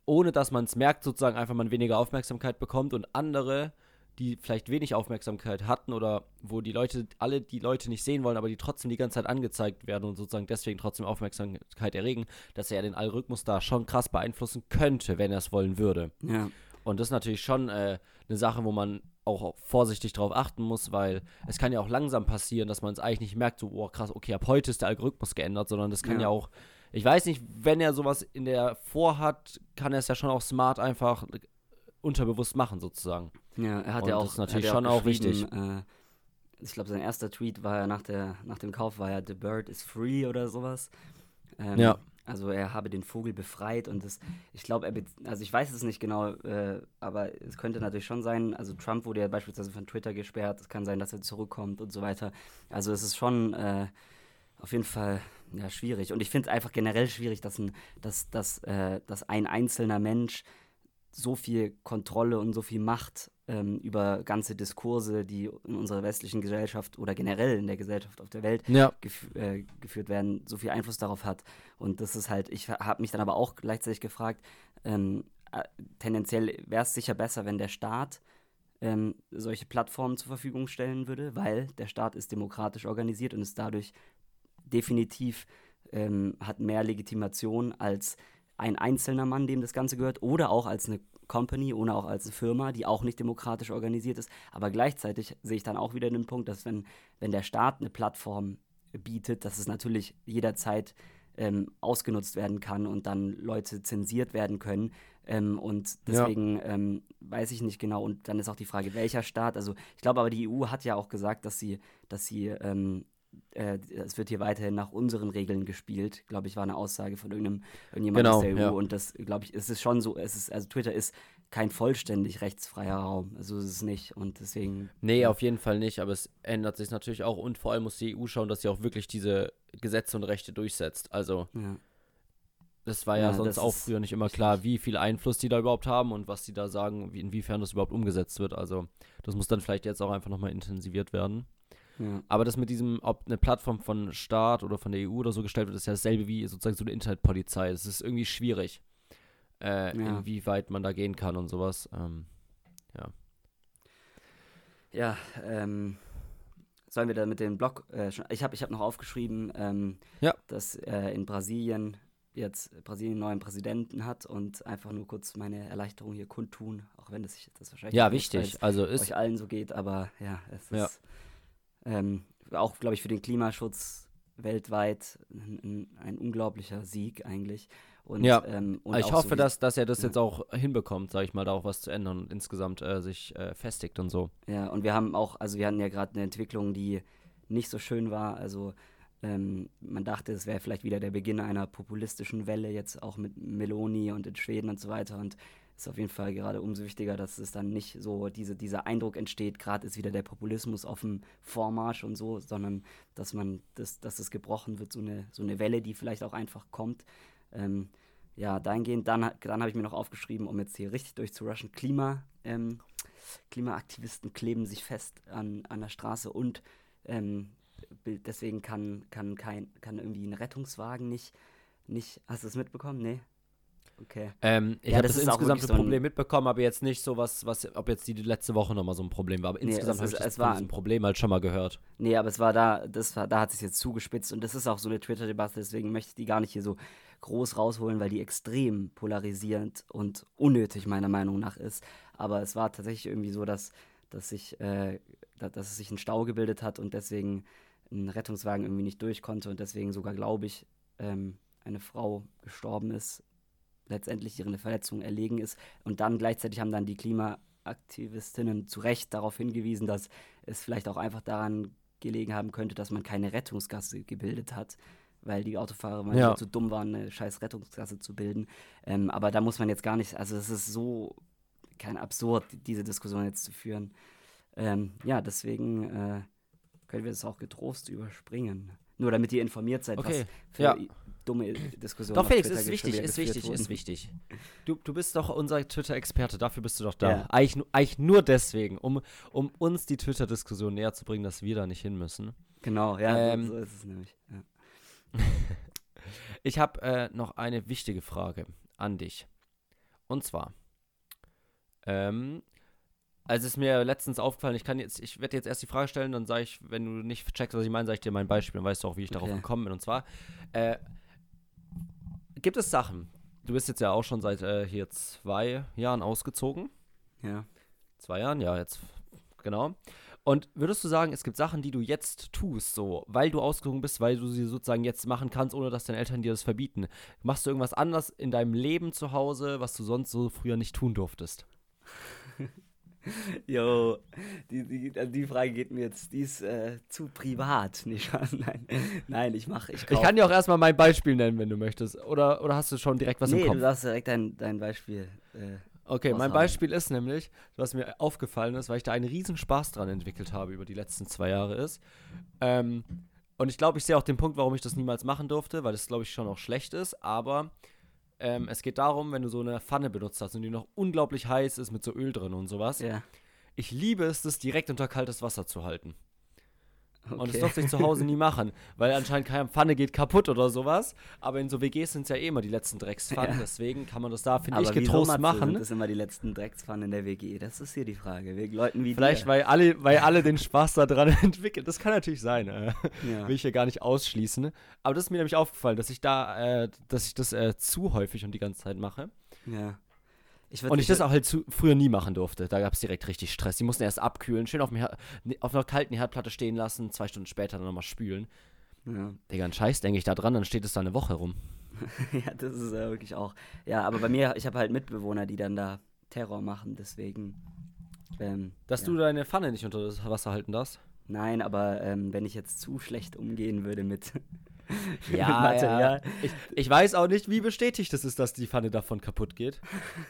Speaker 2: ohne dass man es merkt, sozusagen einfach man weniger Aufmerksamkeit bekommt und andere, die vielleicht wenig Aufmerksamkeit hatten oder wo die Leute, alle die Leute nicht sehen wollen, aber die trotzdem die ganze Zeit angezeigt werden und sozusagen deswegen trotzdem Aufmerksamkeit erregen, dass er den Algorithmus da schon krass beeinflussen könnte, wenn er es wollen würde.
Speaker 1: Ja,
Speaker 2: Und das ist natürlich schon äh, eine Sache, wo man auch vorsichtig drauf achten muss, weil es kann ja auch langsam passieren, dass man es eigentlich nicht merkt, so, oh krass, okay, ab heute ist der Algorithmus geändert, sondern das kann ja,
Speaker 1: Ja.
Speaker 2: auch, ich weiß nicht, wenn er sowas in der vorhat, kann er es ja schon auch smart einfach unterbewusst machen, sozusagen.
Speaker 1: ja, er hat
Speaker 2: Und
Speaker 1: ja
Speaker 2: das
Speaker 1: auch
Speaker 2: ist natürlich schon auch
Speaker 1: geschrieben, Äh, ich glaube, sein erster Tweet war ja nach, der, nach dem Kauf war ja The Bird is free oder sowas. Ähm,
Speaker 2: Ja.
Speaker 1: Also er habe den Vogel befreit und das, ich glaube, be- also ich weiß es nicht genau, äh, aber es könnte natürlich schon sein, also Trump wurde ja beispielsweise von Twitter gesperrt, es kann sein, dass er zurückkommt und so weiter. Also es ist schon äh, auf jeden Fall Ja, schwierig. Und ich finde es einfach generell schwierig, dass ein, dass, dass, äh, dass ein einzelner Mensch so viel Kontrolle und so viel Macht ähm, über ganze Diskurse, die in unserer westlichen Gesellschaft oder generell in der Gesellschaft auf der Welt
Speaker 2: Ja.
Speaker 1: gef äh, geführt werden, so viel Einfluss darauf hat. Und das ist halt, ich habe mich dann aber auch gleichzeitig gefragt, ähm, äh, tendenziell wäre es sicher besser, wenn der Staat ähm, solche Plattformen zur Verfügung stellen würde, weil der Staat ist demokratisch organisiert und ist dadurch definitiv ähm, hat mehr Legitimation als ein einzelner Mann, dem das Ganze gehört, oder auch als eine Company oder auch als Firma, die auch nicht demokratisch organisiert ist. Aber gleichzeitig sehe ich dann auch wieder den Punkt, dass wenn, wenn der Staat eine Plattform bietet, dass es natürlich jederzeit ähm, ausgenutzt werden kann und dann Leute zensiert werden können. Ähm, und deswegen ähm, weiß ich nicht genau. Und dann ist auch die Frage, welcher Staat. Also ich glaube aber, die EU hat ja auch gesagt, dass sie, dass sie, ähm, äh, es wird hier weiterhin nach unseren Regeln gespielt. Glaube ich, war eine Aussage von irgendeinem irgendjemand
Speaker 2: Genau,
Speaker 1: aus der EU.
Speaker 2: ja.
Speaker 1: Und das, glaube ich, ist es schon so. Es ist, also Twitter ist kein vollständig rechtsfreier Raum. Also ist es nicht. Und deswegen.
Speaker 2: Nee, auf jeden Fall nicht, aber es ändert sich natürlich auch und vor allem muss die EU schauen, dass sie auch wirklich diese Gesetze und Rechte durchsetzt. Also,
Speaker 1: Ja.
Speaker 2: das war ja,
Speaker 1: Ja,
Speaker 2: sonst auch
Speaker 1: ist
Speaker 2: früher nicht immer klar, wie viel Einfluss die da überhaupt haben und was die da sagen, wie, inwiefern das überhaupt umgesetzt wird. Also, das muss dann vielleicht jetzt auch einfach nochmal intensiviert werden.
Speaker 1: Ja.
Speaker 2: Aber das mit diesem, ob eine Plattform von Staat oder von der EU oder so gestellt wird, ist ja dasselbe wie sozusagen so eine Internetpolizei. Das ist irgendwie schwierig, äh,
Speaker 1: Ja.
Speaker 2: inwieweit man da gehen kann und sowas. Ähm,
Speaker 1: Ja, ähm, sollen wir da mit dem Blog, äh, schon, ich habe ich hab noch aufgeschrieben, ähm,
Speaker 2: Ja.
Speaker 1: dass äh, in Brasilien jetzt Brasilien einen neuen Präsidenten hat und einfach nur kurz meine Erleichterung hier kundtun, auch wenn das, sich- das wahrscheinlich
Speaker 2: ja,
Speaker 1: nicht
Speaker 2: wichtig. Also
Speaker 1: weil es
Speaker 2: ist,
Speaker 1: euch allen so geht, aber ja, es
Speaker 2: Ja.
Speaker 1: ist ähm, auch, glaube ich, für den Klimaschutz weltweit ein, ein, unglaublicher Sieg eigentlich. Und,
Speaker 2: Ja,
Speaker 1: ähm,
Speaker 2: ich
Speaker 1: so
Speaker 2: hoffe,
Speaker 1: wie-
Speaker 2: dass, dass er das
Speaker 1: ja.
Speaker 2: jetzt auch hinbekommt, sag ich mal, da auch was zu ändern und insgesamt äh, sich äh, festigt und so.
Speaker 1: Ja, und wir haben auch, also wir hatten ja gerade eine Entwicklung, die nicht so schön war. Also ähm, man dachte, es wäre vielleicht wieder der Beginn einer populistischen Welle, jetzt auch mit Meloni und in Schweden und so weiter. Und ist auf jeden Fall gerade umso wichtiger, dass es dann nicht so diese, dieser Eindruck entsteht, gerade ist wieder der Populismus auf dem Vormarsch und so, sondern dass man, das, dass es gebrochen wird, so eine, so eine Welle, die vielleicht auch einfach kommt. Ähm, ja, dahingehend, dann, dann habe ich mir noch aufgeschrieben, um jetzt hier richtig durchzurushen, Klima, ähm, Klimaaktivisten kleben sich fest an, an der Straße und ähm, deswegen kann, kann, kein, kann irgendwie ein Rettungswagen nicht, nicht. Hast du es mitbekommen? Nee? Okay.
Speaker 2: Ähm, ich
Speaker 1: Ja,
Speaker 2: habe
Speaker 1: das
Speaker 2: das,
Speaker 1: ist auch
Speaker 2: insgesamt
Speaker 1: wirklich
Speaker 2: ein
Speaker 1: so ein-
Speaker 2: Problem mitbekommen, aber jetzt nicht so was, was, ob jetzt die letzte Woche nochmal so ein Problem war. Aber
Speaker 1: Nee,
Speaker 2: insgesamt
Speaker 1: es
Speaker 2: habe ich das
Speaker 1: es war ein-
Speaker 2: Problem halt schon mal gehört.
Speaker 1: Nee, aber es war da, das war, da hat sich jetzt zugespitzt und das ist auch so eine Twitter-Debatte, deswegen möchte ich die gar nicht hier so groß rausholen, weil die extrem polarisierend und unnötig meiner Meinung nach ist. Aber es war tatsächlich irgendwie so, dass, dass sich, äh, da, dass es sich ein Stau gebildet hat und deswegen ein Rettungswagen irgendwie nicht durch konnte und deswegen sogar, glaube ich, ähm, eine Frau gestorben ist, letztendlich ihre Verletzung erlegen ist. Und dann gleichzeitig haben dann die Klimaaktivistinnen zu Recht darauf hingewiesen, dass es vielleicht auch einfach daran gelegen haben könnte, dass man keine Rettungsgasse gebildet hat, weil die Autofahrer mal
Speaker 2: Ja.
Speaker 1: zu dumm waren, eine scheiß Rettungsgasse zu bilden. Ähm, aber da muss man jetzt gar nicht, also es ist so kein absurd, diese Diskussion jetzt zu führen. Ähm, ja, deswegen äh, können wir das auch getrost überspringen. Nur damit ihr informiert seid,
Speaker 2: Okay,
Speaker 1: was für
Speaker 2: ja.
Speaker 1: Dumme Diskussionen
Speaker 2: Doch, Felix, ist wichtig, ist wichtig,
Speaker 1: wurden.
Speaker 2: ist wichtig. Du, du bist doch unser Twitter-Experte, dafür bist du doch da.
Speaker 1: Ja.
Speaker 2: Eigentlich, eigentlich nur deswegen, um, um uns die Twitter-Diskussion näher zu bringen, dass wir da nicht hin müssen.
Speaker 1: Genau, ja,
Speaker 2: Ähm,
Speaker 1: so, ist es nämlich. Ja.
Speaker 2: Ich habe äh, noch eine wichtige Frage an dich. Und zwar, ähm, also es ist mir letztens aufgefallen, ich kann jetzt, ich werde jetzt erst die Frage stellen, dann sage ich, wenn du nicht checkst, was ich meine, sage ich dir mein Beispiel, dann weißt du auch, wie ich darauf
Speaker 1: Okay.
Speaker 2: gekommen bin. Und zwar, äh, gibt es Sachen, du bist jetzt ja auch schon seit äh, hier zwei Jahren ausgezogen.
Speaker 1: ja.
Speaker 2: Zwei Jahren, ja, jetzt, genau. Und würdest du sagen, es gibt Sachen, die du jetzt tust, so, weil du ausgezogen bist, weil du sie sozusagen jetzt machen kannst, ohne dass deine Eltern dir das verbieten? Machst du irgendwas anders in deinem Leben zu Hause, was du sonst so früher nicht tun durftest?
Speaker 1: Jo, die, die, also die Frage geht mir jetzt, die ist äh, zu privat. Nee, schon, nein, nein, ich mache, ich
Speaker 2: Ich kann dir auch erstmal mein Beispiel nennen, wenn du möchtest. Oder, oder hast du schon direkt was
Speaker 1: nee,
Speaker 2: im Kopf?
Speaker 1: du darfst direkt dein, dein Beispiel. Äh,
Speaker 2: Okay, mein. Beispiel ist nämlich, was mir aufgefallen ist, weil ich da einen riesen Spaß dran entwickelt habe über die letzten zwei Jahre ist. Ähm, Und ich glaube, ich sehe auch den Punkt, warum ich das niemals machen durfte, weil das, glaube ich, schon auch schlecht ist. Aber ähm, es geht darum, wenn du so eine Pfanne benutzt hast und die noch unglaublich heiß ist mit so Öl drin und sowas.
Speaker 1: Ja.
Speaker 2: Ich liebe es, das direkt unter kaltes Wasser zu halten.
Speaker 1: Okay.
Speaker 2: Und das durfte ich zu Hause nie machen, weil anscheinend keine Pfanne geht kaputt oder sowas. Aber in so WGs sind es ja eh immer die letzten Dreckspfannen,
Speaker 1: Ja.
Speaker 2: deswegen kann man das da, finde ich,
Speaker 1: wieso,
Speaker 2: getrost
Speaker 1: Matze,
Speaker 2: machen.
Speaker 1: Sind das immer die letzten Dreckspfannen in der WG? Das ist hier die Frage. Wir Leuten wie
Speaker 2: Vielleicht,
Speaker 1: dir.
Speaker 2: weil alle, weil alle den Spaß daran entwickeln. Das kann natürlich sein. Äh.
Speaker 1: Ja.
Speaker 2: Will ich hier gar nicht ausschließen. Aber das ist mir nämlich aufgefallen, dass ich da, äh, dass ich das äh, zu häufig und die ganze Zeit mache.
Speaker 1: ja. Ich
Speaker 2: Und ich das auch halt zu, früher nie machen durfte. Da gab es direkt richtig Stress. Die mussten erst abkühlen, schön auf, dem Her ne, auf einer kalten Herdplatte stehen lassen, zwei Stunden später dann nochmal spülen.
Speaker 1: Ja.
Speaker 2: Digga, ein Scheiß denke ich da dran, dann steht es da eine Woche rum.
Speaker 1: ja, das ist äh, wirklich auch. Ja, aber bei mir, ich habe halt Mitbewohner, die dann da Terror machen, deswegen. Ähm,
Speaker 2: Dass
Speaker 1: ja.
Speaker 2: du deine Pfanne nicht unter das Wasser halten darfst.
Speaker 1: Nein, aber ähm, wenn ich jetzt zu schlecht umgehen würde mit,
Speaker 2: Ja,
Speaker 1: Material.
Speaker 2: Ich, ich weiß auch nicht, wie bestätigt es ist, dass die Pfanne davon kaputt geht.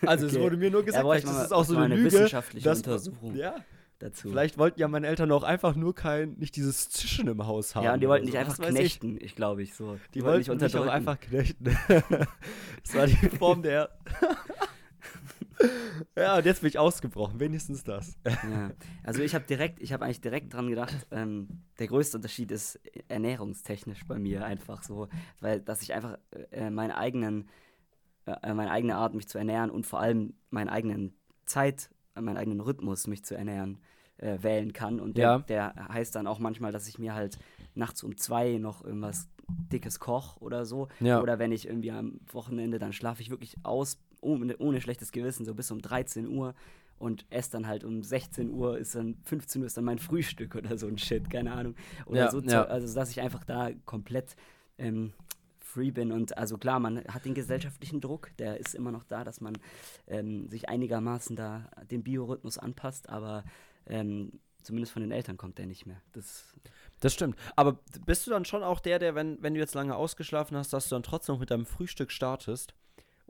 Speaker 2: Also es
Speaker 1: Okay.
Speaker 2: wurde mir nur
Speaker 1: Ja,
Speaker 2: gesagt,
Speaker 1: ich
Speaker 2: ist
Speaker 1: mal-
Speaker 2: es auch so eine,
Speaker 1: eine
Speaker 2: Lüge.
Speaker 1: wissenschaftliche
Speaker 2: dass-
Speaker 1: Untersuchung
Speaker 2: Ja,
Speaker 1: dazu.
Speaker 2: vielleicht wollten ja meine Eltern auch einfach nur kein, nicht dieses Zischen im Haus haben.
Speaker 1: ja, und die wollten dich
Speaker 2: so.
Speaker 1: einfach
Speaker 2: weiß ich.
Speaker 1: knechten, ich glaube ich so.
Speaker 2: Die wollten mich auch einfach knechten. das war die Form der. ja, und jetzt bin ich ausgebrochen. Wenigstens das.
Speaker 1: Ja. Also ich habe direkt, ich habe eigentlich direkt dran gedacht, ähm, der größte Unterschied ist ernährungstechnisch bei mir einfach so, weil dass ich einfach äh, meine eigenen, äh, meine eigene Art mich zu ernähren und vor allem meinen eigenen Zeit, äh, meinen eigenen Rhythmus mich zu ernähren äh, wählen kann und der,
Speaker 2: Ja.
Speaker 1: der heißt dann auch manchmal, dass ich mir halt nachts um zwei noch irgendwas dickes koch oder so
Speaker 2: Ja.
Speaker 1: oder wenn ich irgendwie am Wochenende, dann schlafe ich wirklich aus, ohne, ohne schlechtes Gewissen, so bis um 13 Uhr und esse dann halt um 16 Uhr, ist dann 15 Uhr ist dann mein Frühstück oder so ein Shit, keine Ahnung. Oder
Speaker 2: Ja,
Speaker 1: so,
Speaker 2: ja.
Speaker 1: Also dass ich einfach da komplett ähm, free bin und also klar, man hat den gesellschaftlichen Druck, der ist immer noch da, dass man ähm, sich einigermaßen da den Biorhythmus anpasst, aber ähm, zumindest von den Eltern kommt der nicht mehr. Das,
Speaker 2: Das stimmt. Aber bist du dann schon auch der, der, wenn, wenn du jetzt lange ausgeschlafen hast, dass du dann trotzdem noch mit deinem Frühstück startest?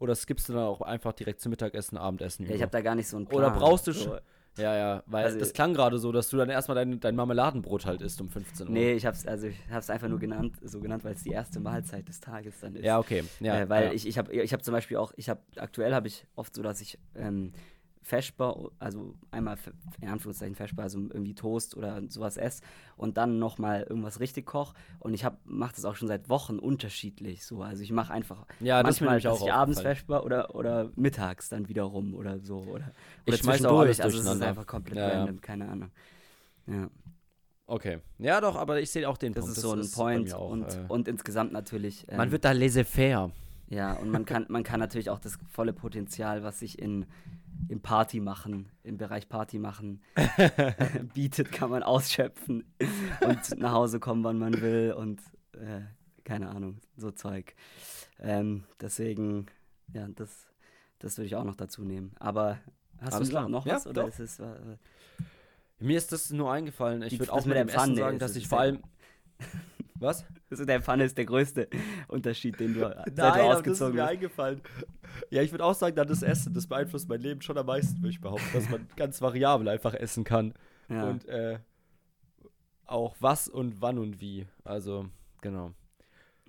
Speaker 2: Oder skippst du dann auch einfach direkt zum Mittagessen, Abendessen?
Speaker 1: ja, ich habe da gar nicht so einen Plan.
Speaker 2: Oder brauchst du schon- Ja, ja, weil
Speaker 1: Also-
Speaker 2: das klang gerade so, dass du dann erstmal dein, dein Marmeladenbrot halt isst um 15 Uhr.
Speaker 1: Nee, ich hab's, also ich hab's einfach nur genannt, so genannt, weil es die erste Mahlzeit des Tages dann ist.
Speaker 2: Ja, okay. Ja,
Speaker 1: äh, weil
Speaker 2: ja.
Speaker 1: ich, ich habe ich hab zum Beispiel auch, ich habe aktuell habe ich oft so, dass ich ähm, Feschbar, also einmal in Anführungszeichen Feschbar, also irgendwie Toast oder sowas esse und dann nochmal irgendwas richtig koch. Und ich mache das auch schon seit Wochen unterschiedlich so. Also ich mache einfach
Speaker 2: Ja, das ist
Speaker 1: manchmal,
Speaker 2: auch
Speaker 1: ich abends. Feschbar oder, oder mittags dann wiederum oder so. Oder, oder
Speaker 2: Ich schmeiß auch alles.
Speaker 1: Also es ist einfach komplett
Speaker 2: Ja,
Speaker 1: random, keine Ahnung. Ja.
Speaker 2: Okay. Ja, doch, aber ich sehe auch den
Speaker 1: Das
Speaker 2: Punkt.
Speaker 1: ist so ein
Speaker 2: bei
Speaker 1: Point
Speaker 2: mir auch,
Speaker 1: und,
Speaker 2: äh,
Speaker 1: und insgesamt natürlich. ähm,
Speaker 2: man wird da laissez-faire.
Speaker 1: Ja, und man kann, man kann natürlich auch das volle Potenzial, was sich in, im Party machen, im Bereich Party machen bietet, kann man ausschöpfen und nach Hause kommen, wann man will und äh, keine Ahnung, so Zeug. Ähm, deswegen, ja, das, das würde ich auch noch dazu nehmen. Aber hast
Speaker 2: Alles
Speaker 1: du
Speaker 2: klar.
Speaker 1: noch
Speaker 2: Ja,
Speaker 1: was? Oder
Speaker 2: doch.
Speaker 1: ist es, äh,
Speaker 2: Mir ist das nur eingefallen. Ich würde auch
Speaker 1: mit
Speaker 2: dem Essen sagen, dass ich vor allem. Was?
Speaker 1: also der Pfanne ist der größte Unterschied, den du, seit du
Speaker 2: Nein, aber das ist
Speaker 1: ausgezogen
Speaker 2: mir eingefallen. Ja, ich würde auch sagen, dann das Essen, das beeinflusst mein Leben schon am meisten, würde ich behaupten, dass man ganz variabel einfach essen kann.
Speaker 1: Ja.
Speaker 2: Und äh, auch was und wann und wie. Also, genau.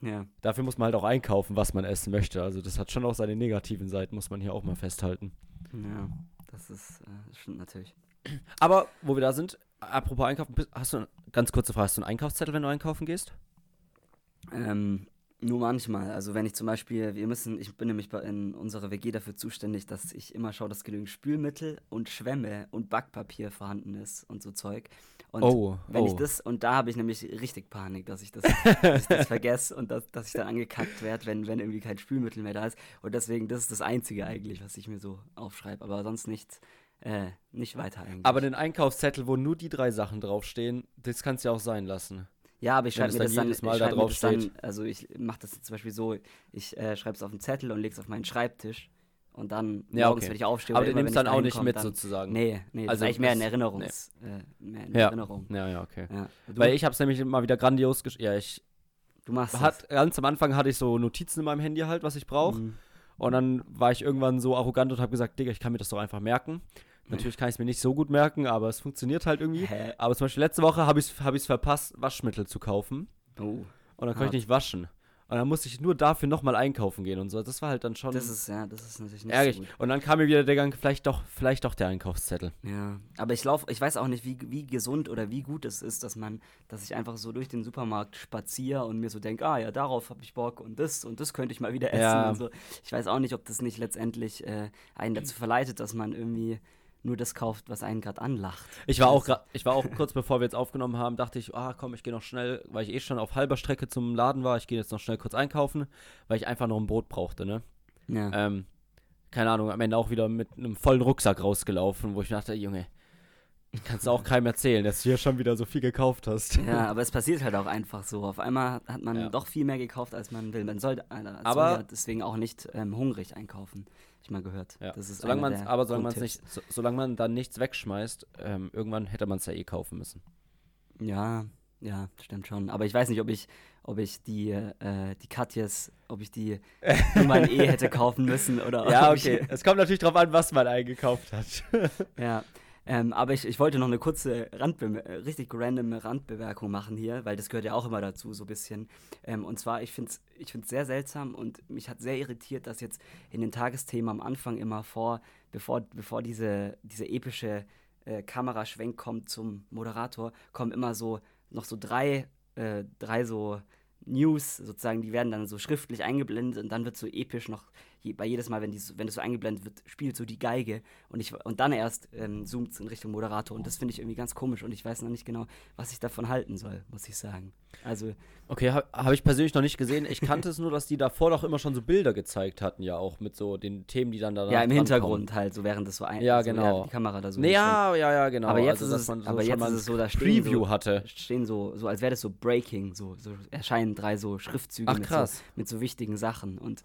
Speaker 1: ja.
Speaker 2: Dafür muss man halt auch einkaufen, was man essen möchte. Also, das hat schon auch seine negativen Seiten, muss man hier auch mal festhalten.
Speaker 1: ja, das ist, äh, stimmt natürlich.
Speaker 2: Aber, wo wir da sind, apropos Einkaufen, hast du, ganz kurze Frage, hast du einen Einkaufszettel, wenn du einkaufen gehst?
Speaker 1: Ähm, nur manchmal. Also wenn ich zum Beispiel, wir müssen, ich bin nämlich in unserer WG dafür zuständig, dass ich immer schaue, dass genügend Spülmittel und Schwämme und Backpapier vorhanden ist und so Zeug. Und
Speaker 2: Oh,
Speaker 1: wenn ich
Speaker 2: oh.
Speaker 1: das, und da habe ich nämlich richtig Panik, dass ich das, dass ich das vergesse und dass, dass ich dann angekackt werde, wenn, wenn irgendwie kein Spülmittel mehr da ist. Und deswegen, das ist das Einzige eigentlich, was ich mir so aufschreibe. Aber sonst nicht, äh, nicht weiter eigentlich.
Speaker 2: Aber den Einkaufszettel, wo nur die drei Sachen draufstehen, das kannst du ja auch sein lassen.
Speaker 1: Ja, aber ich schreibe
Speaker 2: es
Speaker 1: mir
Speaker 2: dann
Speaker 1: das dann,
Speaker 2: jedes
Speaker 1: ich
Speaker 2: Mal da drauf
Speaker 1: das dann also ich mache das zum Beispiel so, ich äh, schreibe es auf einen Zettel und lege es auf meinen Schreibtisch und dann
Speaker 2: Ja,
Speaker 1: morgens,
Speaker 2: okay.
Speaker 1: wenn ich aufstehe,
Speaker 2: Aber du nimmst dann auch nicht mit
Speaker 1: dann,
Speaker 2: sozusagen.
Speaker 1: Nee, nee, das
Speaker 2: Also
Speaker 1: eigentlich mehr in
Speaker 2: das-
Speaker 1: Erinnerungs, äh, mehr in
Speaker 2: Ja.
Speaker 1: Erinnerung.
Speaker 2: Ja, ja, okay.
Speaker 1: Ja.
Speaker 2: Weil ich habe es nämlich mal wieder grandios gesch Ja, ich
Speaker 1: du machst
Speaker 2: hat ganz am Anfang hatte ich so Notizen in meinem Handy halt, was ich
Speaker 1: das.
Speaker 2: brauche.
Speaker 1: Mhm.
Speaker 2: Und dann war ich irgendwann so arrogant und habe gesagt, Digga, ich kann mir das doch einfach merken. Natürlich kann ich es mir nicht so gut merken, aber es funktioniert halt irgendwie.
Speaker 1: Hä?
Speaker 2: Aber zum Beispiel letzte Woche habe ich es hab ich's verpasst, Waschmittel zu kaufen.
Speaker 1: Oh.
Speaker 2: Und dann konnte ich nicht waschen. Und dann musste ich nur dafür nochmal einkaufen gehen und so. Das war halt dann schon
Speaker 1: Das ist, ja, das ist natürlich nicht
Speaker 2: ärgerlich.
Speaker 1: so gut.
Speaker 2: Und dann kam mir wieder der Gang, vielleicht doch, vielleicht doch der Einkaufszettel.
Speaker 1: Ja, aber ich laufe, ich weiß auch nicht, wie, wie gesund oder wie gut es ist, dass man, dass ich einfach so durch den Supermarkt spaziere und mir so denke, ah ja, darauf habe ich Bock und das und das könnte ich mal wieder essen
Speaker 2: Ja.
Speaker 1: und so. Ich weiß auch nicht, ob das nicht letztendlich äh, einen dazu verleitet, dass man irgendwie nur das kauft, was einen gerade anlacht.
Speaker 2: Ich war auch grad, ich war auch kurz bevor wir jetzt aufgenommen haben, dachte ich, ah komm, ich gehe noch schnell, weil ich eh schon auf halber Strecke zum Laden war, ich gehe jetzt noch schnell kurz einkaufen, weil ich einfach noch ein Brot brauchte, ne?
Speaker 1: Ja.
Speaker 2: Ähm, keine Ahnung, am Ende auch wieder mit einem vollen Rucksack rausgelaufen, wo ich dachte, Junge, kannst du auch keinem erzählen, dass du hier schon wieder so viel gekauft hast.
Speaker 1: Ja, aber es passiert halt auch einfach so. Auf einmal hat man
Speaker 2: Ja.
Speaker 1: doch viel mehr gekauft, als man will. Man soll, äh,
Speaker 2: Aber-
Speaker 1: deswegen auch nicht ähm, hungrig einkaufen. Hab ich mal gehört.
Speaker 2: Ja.
Speaker 1: Das ist
Speaker 2: solange man's, aber solange man es
Speaker 1: Grundtipps.
Speaker 2: nicht, so, solange man dann nichts wegschmeißt, ähm, irgendwann hätte man es ja eh kaufen müssen.
Speaker 1: Ja, ja, stimmt schon. Aber ich weiß nicht, ob ich, ob ich die, äh, die Katjes, ob ich die irgendwann eh hätte kaufen müssen oder
Speaker 2: Ja, okay. Es kommt natürlich drauf an, was man eingekauft hat.
Speaker 1: Ja. Ähm, aber ich, ich wollte noch eine kurze Randbe äh, richtig random Randbemerkung machen hier, weil das gehört ja auch immer dazu, so ein bisschen. Ähm, und zwar, ich finde es ich find's sehr seltsam und mich hat sehr irritiert, dass jetzt in den Tagesthemen am Anfang immer vor, bevor, bevor diese, diese epische äh, Kameraschwenk kommt zum Moderator, kommen immer so noch so drei, äh, drei so News sozusagen, die werden dann so schriftlich eingeblendet und dann wird so episch noch, je, bei jedes Mal, wenn, die, so- wenn das so eingeblendet wird, spielt so die Geige und, ich, und dann erst ähm, zoomt es in Richtung Moderator und das finde ich irgendwie ganz komisch und ich weiß noch nicht genau, was ich davon halten soll, muss ich sagen. Also,
Speaker 2: Okay, habe hab ich persönlich noch nicht gesehen. Ich kannte es nur, dass die davor doch immer schon so Bilder gezeigt hatten, ja auch mit so den Themen, die dann da
Speaker 1: ja, im Hintergrund halt, so während das so ein,
Speaker 2: Ja,
Speaker 1: so,
Speaker 2: genau.
Speaker 1: die Kamera da so
Speaker 2: Nee, ja, ja, ja, genau.
Speaker 1: Aber jetzt
Speaker 2: also,
Speaker 1: ist
Speaker 2: dass
Speaker 1: es-
Speaker 2: man so
Speaker 1: aber jetzt ist es so, da stehen
Speaker 2: Preview
Speaker 1: so-
Speaker 2: hatte.
Speaker 1: stehen so, so als wäre das so Breaking, so, so erscheinen drei so Schriftzüge
Speaker 2: Ach
Speaker 1: mit, so, mit so wichtigen Sachen und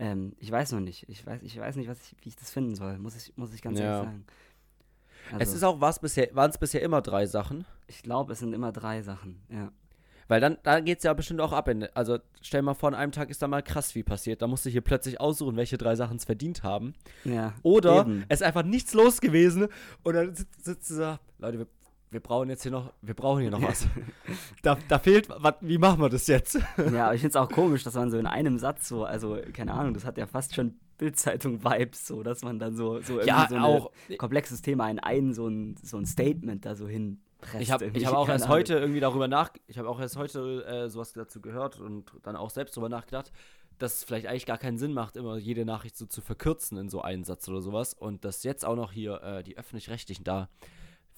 Speaker 1: ähm, ich weiß noch nicht, ich weiß, ich weiß nicht, ich, wie ich das finden soll, muss ich, muss ich ganz
Speaker 2: Ja.
Speaker 1: ehrlich sagen.
Speaker 2: es
Speaker 1: Also,
Speaker 2: ist auch was bisher, waren es bisher immer drei Sachen.
Speaker 1: ich glaube, es sind immer drei Sachen, ja.
Speaker 2: Weil dann, da geht es ja bestimmt auch ab. In, also stell mal vor, an einem Tag ist da mal krass viel passiert. Da musst du hier plötzlich aussuchen, welche drei Sachen es verdient haben.
Speaker 1: ja.
Speaker 2: Oder
Speaker 1: Eben.
Speaker 2: es ist einfach nichts los gewesen und dann sitzt, sitzt du da, Leute, wir, wir brauchen jetzt hier noch, wir brauchen hier noch was. da, da fehlt, was, wie machen wir das jetzt?
Speaker 1: Ja, aber ich finde es auch komisch, dass man so in einem Satz so, also keine Ahnung, das hat ja fast schon Bildzeitung-Vibes, so, dass man dann so, so irgendwie
Speaker 2: Ja,
Speaker 1: so ein komplexes Thema in ein so ein, so ein Statement da so hinpresst.
Speaker 2: Ich habe ich hab auch erst
Speaker 1: Ahnung.
Speaker 2: heute irgendwie darüber nach, ich habe auch erst heute äh, sowas dazu gehört und dann auch selbst darüber nachgedacht, dass es vielleicht eigentlich gar keinen Sinn macht, immer jede Nachricht so zu verkürzen in so einen Satz oder sowas und dass jetzt auch noch hier äh, die öffentlich-rechtlichen da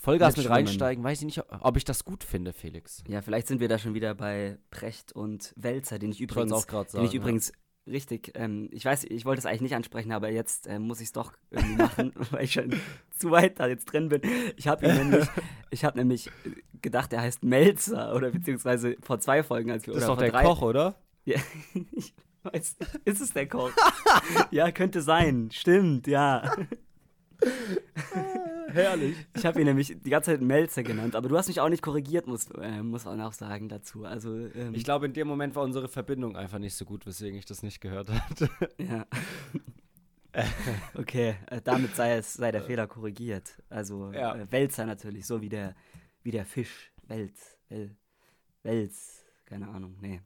Speaker 2: Vollgas mit
Speaker 1: Mitschwimmen.
Speaker 2: reinsteigen, weiß ich nicht, ob ich das gut finde, Felix.
Speaker 1: Ja, vielleicht sind wir da schon wieder bei Brecht und Wälzer, den ich
Speaker 2: Ich
Speaker 1: übrigens,
Speaker 2: es auch gerade
Speaker 1: den
Speaker 2: sagen.
Speaker 1: ich übrigens richtig, ähm, ich weiß, ich wollte es eigentlich nicht ansprechen, aber jetzt ähm, muss ich es doch irgendwie machen, weil ich schon zu weit da jetzt drin bin. Ich habe nämlich, ich habe nämlich gedacht, er heißt Melzer oder beziehungsweise vor zwei Folgen, als wir
Speaker 2: ja. Das ist doch
Speaker 1: vor
Speaker 2: der
Speaker 1: drei,
Speaker 2: Koch, oder?
Speaker 1: Ja, ich weiß, ist es der Koch? ja, könnte sein, stimmt, ja.
Speaker 2: Herrlich.
Speaker 1: Ich habe ihn nämlich die ganze Zeit Melzer genannt, aber du hast mich auch nicht korrigiert, muss, äh, muss man auch sagen dazu. Also, ähm,
Speaker 2: Ich glaube, in dem Moment war unsere Verbindung einfach nicht so gut, weswegen ich das nicht gehört hatte.
Speaker 1: Ja. okay, äh, damit sei, es, sei der Fehler korrigiert. Also
Speaker 2: Ja.
Speaker 1: äh, Wälzer natürlich, so wie der, wie der Fisch. Wels, Wel, Wels, keine Ahnung, nee.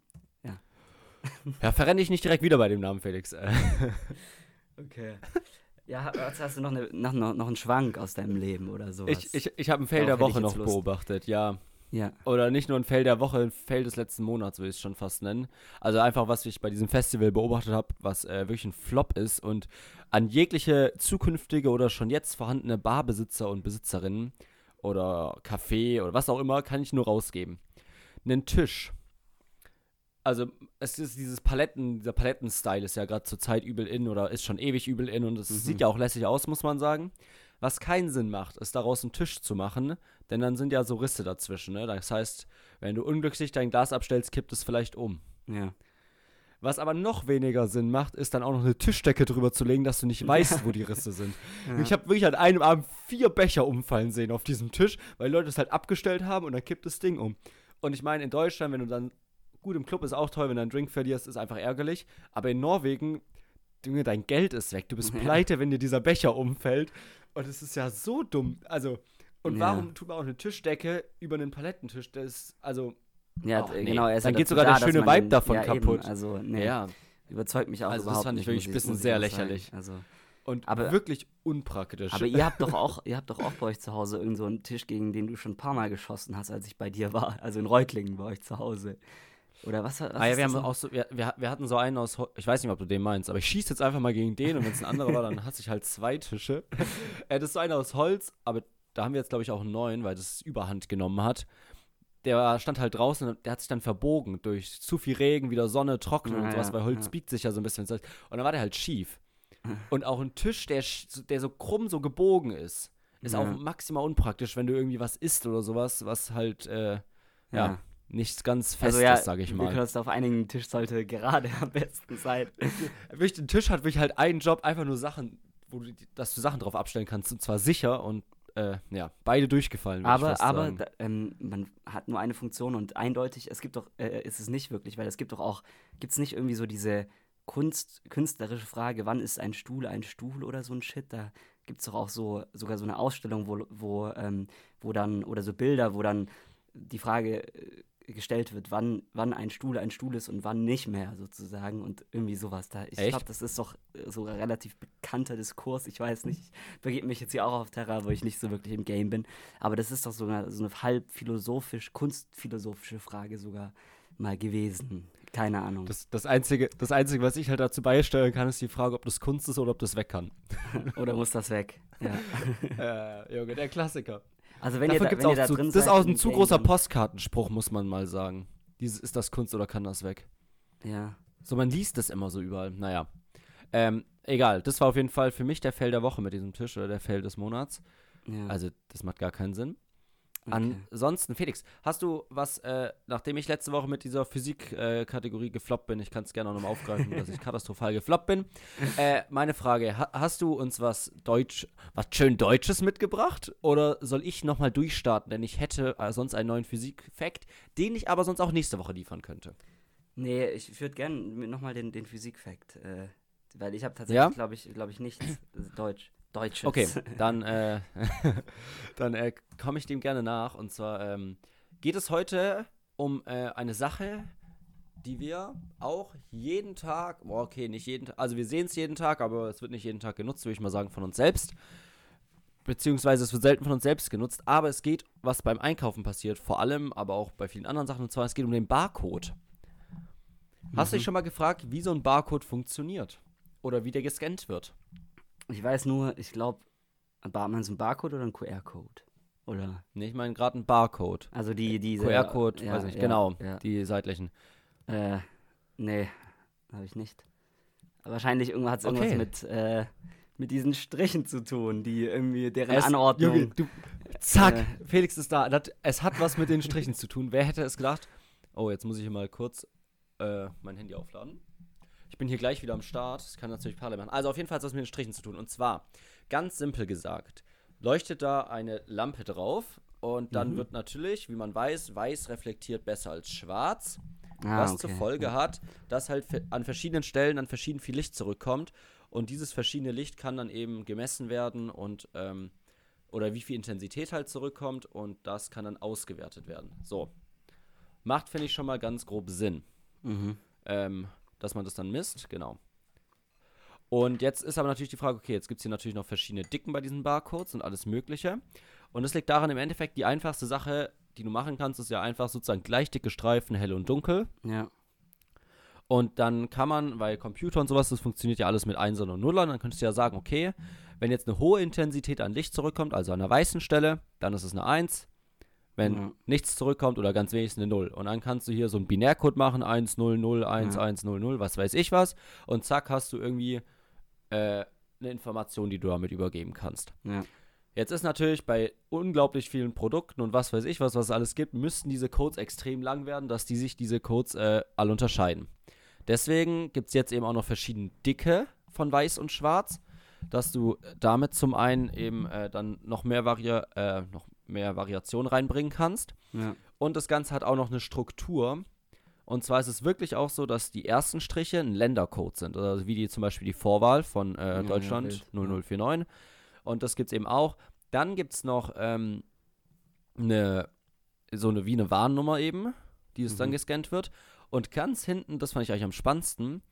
Speaker 2: Ja, verrenne ich nicht direkt wieder bei dem Namen, Felix. Äh,
Speaker 1: Okay. Ja, hast du noch, eine, noch, noch, einen Schwank aus deinem Leben oder sowas.
Speaker 2: Ich, ich, ich habe ein Fail
Speaker 1: Darauf
Speaker 2: der Woche noch
Speaker 1: Lust.
Speaker 2: beobachtet, ja.
Speaker 1: ja.
Speaker 2: Oder nicht nur ein Fail der Woche, ein Fail des letzten Monats, würde ich es schon fast nennen. Also einfach, was ich bei diesem Festival beobachtet habe, was äh, wirklich ein Flop ist und an jegliche zukünftige oder schon jetzt vorhandene Barbesitzer und Besitzerinnen oder Café oder was auch immer, kann ich nur rausgeben. Einen Tisch. Also es ist dieses Paletten, dieser Paletten-Style ist ja gerade zur Zeit übel in oder ist schon ewig übel in und es
Speaker 1: Mhm.
Speaker 2: sieht ja auch lässig aus, muss man sagen. Was keinen Sinn macht, ist daraus einen Tisch zu machen, denn dann sind ja so Risse dazwischen. Ne? Das heißt, wenn du unglücklich dein Glas abstellst, kippt es vielleicht um.
Speaker 1: Ja.
Speaker 2: Was aber noch weniger Sinn macht, ist dann auch noch eine Tischdecke drüber zu legen, dass du nicht weißt, wo die Risse sind.
Speaker 1: Ja.
Speaker 2: Ich habe wirklich an einem Abend vier Becher umfallen sehen auf diesem Tisch, weil Leute es halt abgestellt haben und dann kippt das Ding um. Und ich meine, in Deutschland, wenn du dann, gut, im Club ist auch toll, wenn du einen Drink verlierst, ist einfach ärgerlich. Aber in Norwegen, Junge, dein Geld ist weg. Du bist
Speaker 1: Ja.
Speaker 2: pleite, wenn dir dieser Becher umfällt. Und es ist ja so dumm. Also, und
Speaker 1: Ja.
Speaker 2: warum tut man auch eine Tischdecke über einen Palettentisch? Das ist, also,
Speaker 1: Ja,
Speaker 2: Och,
Speaker 1: d-
Speaker 2: nee.
Speaker 1: genau. Er ist
Speaker 2: Dann geht sogar der schöne Vibe davon kaputt.
Speaker 1: Eben, also, nee,
Speaker 2: Ja.
Speaker 1: überzeugt mich auch
Speaker 2: Also das
Speaker 1: überhaupt
Speaker 2: fand ich
Speaker 1: nicht.
Speaker 2: wirklich ein bisschen sehr
Speaker 1: sagen.
Speaker 2: lächerlich.
Speaker 1: Also,
Speaker 2: Und
Speaker 1: Aber-
Speaker 2: wirklich unpraktisch.
Speaker 1: aber ihr habt doch auch, ihr habt doch auch bei euch zu Hause irgend so einen Tisch, gegen den du schon ein paar Mal geschossen hast, als ich bei dir war. Also in Reutlingen bei euch zu Hause. Oder was? was
Speaker 2: Ah ja, wir haben auch so, wir, wir, hatten so einen aus, ich weiß nicht, ob du den meinst, aber ich schieße jetzt einfach mal gegen den und wenn es ein anderer war, dann hasse ich halt zwei Tische. äh, das ist so einer aus Holz, aber da haben wir jetzt, glaube ich, auch einen neuen, weil das Überhand genommen hat. Der stand halt draußen und der hat sich dann verbogen durch zu viel Regen, wieder Sonne, Trocknen
Speaker 1: Ja,
Speaker 2: und sowas, weil Holz
Speaker 1: ja.
Speaker 2: biegt sich ja so ein bisschen. Und dann war der halt schief. Und auch ein Tisch, der, der so krumm, so gebogen ist, ist
Speaker 1: Ja.
Speaker 2: auch maximal unpraktisch, wenn du irgendwie was isst oder sowas, was halt, äh, Ja. Nichts ganz Festes,
Speaker 1: Also ja,
Speaker 2: sag ich
Speaker 1: wir
Speaker 2: mal.
Speaker 1: können uns auf einigen Tisch sollte gerade am besten sein.
Speaker 2: Wirklich, den Tisch hat wirklich halt einen Job, einfach nur Sachen, wo du, dass du Sachen drauf abstellen kannst, und zwar sicher und äh, ja, beide durchgefallen. ich
Speaker 1: Aber, aber da, ähm, man hat nur eine Funktion und eindeutig, es gibt doch, äh, ist es nicht wirklich, weil es gibt doch auch, gibt es nicht irgendwie so diese Kunst, künstlerische Frage, wann ist ein Stuhl ein Stuhl oder so ein Shit? Da gibt es doch auch so, sogar so eine Ausstellung, wo, wo, ähm, wo dann, oder so Bilder, wo dann die Frage äh, gestellt wird, wann, wann ein Stuhl ein Stuhl ist und wann nicht mehr sozusagen und irgendwie sowas da. Ich glaube, das ist doch äh, so ein relativ bekannter Diskurs. Ich weiß nicht, ich begebe mich jetzt hier auch auf Terra, wo ich nicht so wirklich im Game bin. Aber das ist doch so eine, so eine halb philosophisch, kunstphilosophische Frage sogar mal gewesen. Keine Ahnung.
Speaker 2: das, das, Einzige, das Einzige, was ich halt dazu beisteuern kann, ist die Frage, ob das Kunst ist oder ob das weg kann.
Speaker 1: Oder muss das weg? Ja.
Speaker 2: äh, Junge, der Klassiker.
Speaker 1: Also wenn
Speaker 2: Dafür
Speaker 1: ihr da,
Speaker 2: gibt's
Speaker 1: wenn
Speaker 2: auch
Speaker 1: da
Speaker 2: zu,
Speaker 1: drin
Speaker 2: das ist auch ein zu großer Postkartenspruch, muss man mal sagen. Dieses, ist das Kunst oder kann das weg?
Speaker 1: Ja.
Speaker 2: So, man liest das immer so überall. Naja. Ähm, egal, das war auf jeden Fall für mich der Fail der Woche mit diesem Tisch oder der Fail des Monats.
Speaker 1: ja.
Speaker 2: Also, das macht gar keinen Sinn.
Speaker 1: Okay.
Speaker 2: Ansonsten, Felix, hast du was, äh, nachdem ich letzte Woche mit dieser Physik-Kategorie gefloppt bin, ich kann es gerne auch nochmal aufgreifen, dass ich katastrophal gefloppt bin. Äh, meine Frage, ha hast du uns was Deutsch, was schön Deutsches mitgebracht? Oder soll ich nochmal durchstarten? Denn ich hätte äh, sonst einen neuen Physik-Fact, den ich aber sonst auch nächste Woche liefern könnte.
Speaker 1: Nee, ich würde gerne nochmal den, den Physik-Fact, äh, weil ich habe
Speaker 2: Ja?
Speaker 1: tatsächlich, glaube ich, glaube ich, nichts äh, Deutsch, Deutsches.
Speaker 2: Okay, dann, äh, dann äh, komme ich dem gerne nach. Und zwar ähm, geht es heute um äh, eine Sache, die wir auch jeden Tag, boah, okay, nicht jeden Tag, also wir sehen es jeden Tag, aber es wird nicht jeden Tag genutzt, würde ich mal sagen, von uns selbst. Beziehungsweise es wird selten von uns selbst genutzt, aber es geht, was beim Einkaufen passiert, vor allem, aber auch bei vielen anderen Sachen, und zwar es geht um den Barcode. Hast du dich schon mal gefragt, wie so ein Barcode funktioniert? Oder wie der gescannt wird?
Speaker 1: Ich weiß nur, ich glaube, war man so ein Barcode oder ein QR-Code? Oder?
Speaker 2: Nee, ich meine gerade ein Barcode.
Speaker 1: Also die, diese.
Speaker 2: QR-Code,
Speaker 1: ja,
Speaker 2: weiß nicht,
Speaker 1: ja,
Speaker 2: genau,
Speaker 1: Ja.
Speaker 2: die seitlichen.
Speaker 1: Äh, nee, habe ich nicht. Wahrscheinlich hat es irgendwas
Speaker 2: Okay.
Speaker 1: mit, äh, mit diesen Strichen zu tun, die irgendwie deren
Speaker 2: Es-
Speaker 1: Anordnung.
Speaker 2: Junge, du, zack,
Speaker 1: Äh.
Speaker 2: Felix ist da. Das, es hat was mit den Strichen zu tun. Wer hätte es gedacht? Oh, jetzt muss ich hier mal kurz äh, mein Handy aufladen. Ich bin hier gleich wieder am Start. Das kann natürlich parallel machen. Also auf jeden Fall hat es was mit den Strichen zu tun. Und zwar, ganz simpel gesagt, leuchtet da eine Lampe drauf und dann
Speaker 1: Mhm.
Speaker 2: wird natürlich, wie man weiß, weiß reflektiert besser als schwarz.
Speaker 1: Ah,
Speaker 2: was
Speaker 1: okay.
Speaker 2: zur Folge hat, dass halt an verschiedenen Stellen an verschieden viel Licht zurückkommt und dieses verschiedene Licht kann dann eben gemessen werden und ähm, oder wie viel Intensität halt zurückkommt und das kann dann ausgewertet werden. So. Macht, finde ich, schon mal ganz grob Sinn,
Speaker 1: Mhm.
Speaker 2: ähm, dass man das dann misst, genau. Und jetzt ist aber natürlich die Frage, okay, jetzt gibt es hier natürlich noch verschiedene Dicken bei diesen Barcodes und alles Mögliche. Und das liegt daran, im Endeffekt, die einfachste Sache, die du machen kannst, ist ja einfach sozusagen gleich dicke Streifen, hell und dunkel.
Speaker 1: Ja.
Speaker 2: Und dann kann man, weil Computer und sowas, das funktioniert ja alles mit Einsern und Nullern, dann könntest du ja sagen, okay, wenn jetzt eine hohe Intensität an Licht zurückkommt, also an einer weißen Stelle, dann ist es eine 1. Wenn
Speaker 1: Ja.
Speaker 2: nichts zurückkommt oder ganz wenig ist eine 0. Und dann kannst du hier so einen Binärcode machen, 1, 0, 0, 1,
Speaker 1: Ja.
Speaker 2: 1, 0, 0, was weiß ich was. Und zack, hast du irgendwie äh, eine Information, die du damit übergeben kannst.
Speaker 1: Ja.
Speaker 2: Jetzt ist natürlich bei unglaublich vielen Produkten und was weiß ich was, was es alles gibt, müssten diese Codes extrem lang werden, dass die sich diese Codes äh, alle unterscheiden. Deswegen gibt es jetzt eben auch noch verschiedene Dicke von Weiß und Schwarz, dass du damit zum einen eben äh, dann noch mehr, Vari äh, noch mehr Variation reinbringen kannst.
Speaker 1: Ja.
Speaker 2: Und das Ganze hat auch noch eine Struktur. Und zwar ist es wirklich auch so, dass die ersten Striche ein Ländercode sind. Also wie die zum Beispiel die Vorwahl von äh,
Speaker 1: Ja,
Speaker 2: Deutschland
Speaker 1: ja.
Speaker 2: 0049. Und das gibt es eben auch. Dann gibt es noch ähm, eine, so eine wie eine Warnnummer eben. die es dann
Speaker 1: Mhm.
Speaker 2: gescannt wird. Und ganz hinten, das fand ich eigentlich am spannendsten,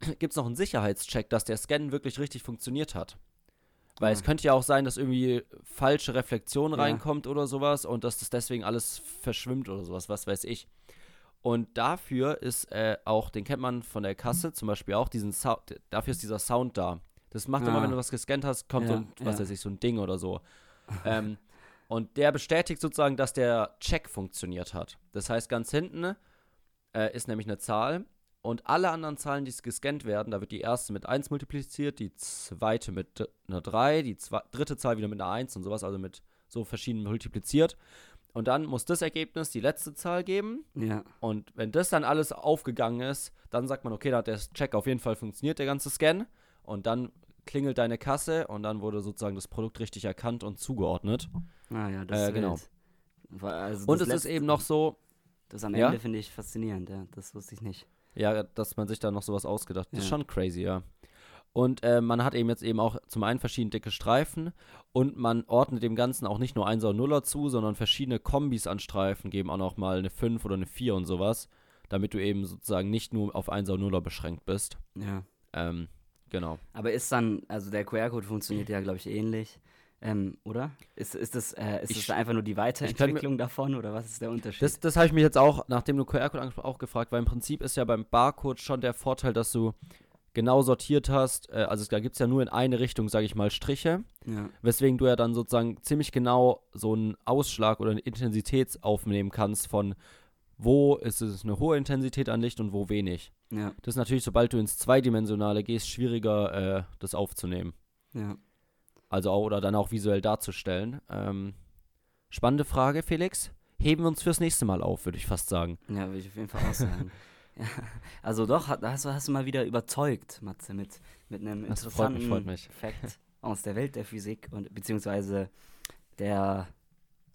Speaker 2: gibt es noch einen Sicherheitscheck, dass der Scan wirklich richtig funktioniert hat. Weil es
Speaker 1: Ah.
Speaker 2: könnte ja auch sein, dass irgendwie falsche Reflexion
Speaker 1: Ja.
Speaker 2: reinkommt oder sowas und dass das deswegen alles verschwimmt oder sowas, was weiß ich. Und dafür ist äh, auch, den kennt man von der Kasse zum Beispiel auch, diesen Sound, dafür ist dieser Sound da. Das macht immer,
Speaker 1: Ah.
Speaker 2: wenn du was gescannt hast, kommt so
Speaker 1: Ja,
Speaker 2: ein, was
Speaker 1: ja.
Speaker 2: weiß ich, so ein Ding oder so. ähm, und der bestätigt sozusagen, dass der Check funktioniert hat. Das heißt, ganz hinten äh, ist nämlich eine Zahl und alle anderen Zahlen, die gescannt werden, da wird die erste mit 1 multipliziert, die zweite mit einer 3, die zwe dritte Zahl wieder mit einer 1 und sowas, also mit so verschiedenen multipliziert. Und dann muss das Ergebnis die letzte Zahl geben.
Speaker 1: Ja.
Speaker 2: Und wenn das dann alles aufgegangen ist, dann sagt man, okay, da hat der Check auf jeden Fall funktioniert, der ganze Scan. Und dann klingelt deine Kasse und dann wurde sozusagen das Produkt richtig erkannt und zugeordnet.
Speaker 1: Ah ja, das
Speaker 2: Äh,
Speaker 1: ist
Speaker 2: genau.
Speaker 1: Also
Speaker 2: Und
Speaker 1: das
Speaker 2: es ist eben noch so,
Speaker 1: Das am
Speaker 2: Ja?
Speaker 1: Ende finde ich faszinierend, ja. Das wusste ich nicht.
Speaker 2: Ja, dass man sich da noch sowas ausgedacht hat. Das ist
Speaker 1: Ja.
Speaker 2: schon crazy, ja. Und äh, man hat eben jetzt eben auch zum einen verschiedene dicke Streifen und man ordnet dem Ganzen auch nicht nur 1er und 0er zu, sondern verschiedene Kombis an Streifen geben auch noch mal eine 5 oder eine 4 und sowas, damit du eben sozusagen nicht nur auf 1er und 0er beschränkt bist.
Speaker 1: Ja.
Speaker 2: Ähm, genau.
Speaker 1: Aber ist dann, also der QR-Code funktioniert ja, glaube ich, ähnlich. Ähm, oder? Ist, ist das, äh, ist
Speaker 2: Ich-
Speaker 1: das einfach nur die Weiterentwicklung davon oder was ist der Unterschied?
Speaker 2: Das, das habe ich mich jetzt auch, nachdem du QR-Code angesprochen auch gefragt, weil im Prinzip ist ja beim Barcode schon der Vorteil, dass du genau sortiert hast. Äh, also da gibt es ja nur in eine Richtung, sage ich mal, Striche.
Speaker 1: ja.
Speaker 2: Weswegen du ja dann sozusagen ziemlich genau so einen Ausschlag oder eine Intensität aufnehmen kannst von wo ist es eine hohe Intensität an Licht und wo wenig.
Speaker 1: Ja.
Speaker 2: Das ist natürlich, sobald du ins Zweidimensionale gehst, schwieriger, äh, das aufzunehmen.
Speaker 1: Ja.
Speaker 2: Also auch, oder dann auch visuell darzustellen. Ähm, spannende Frage, Felix. Heben wir uns fürs nächste Mal auf, würde ich fast sagen.
Speaker 1: Ja, würde ich auf jeden Fall auch sagen. ja. Also doch, hast, du- hast du mal wieder überzeugt, Matze, mit, mit einem
Speaker 2: Das freut mich,
Speaker 1: interessanten
Speaker 2: freut mich.
Speaker 1: Fact aus der Welt der Physik und beziehungsweise der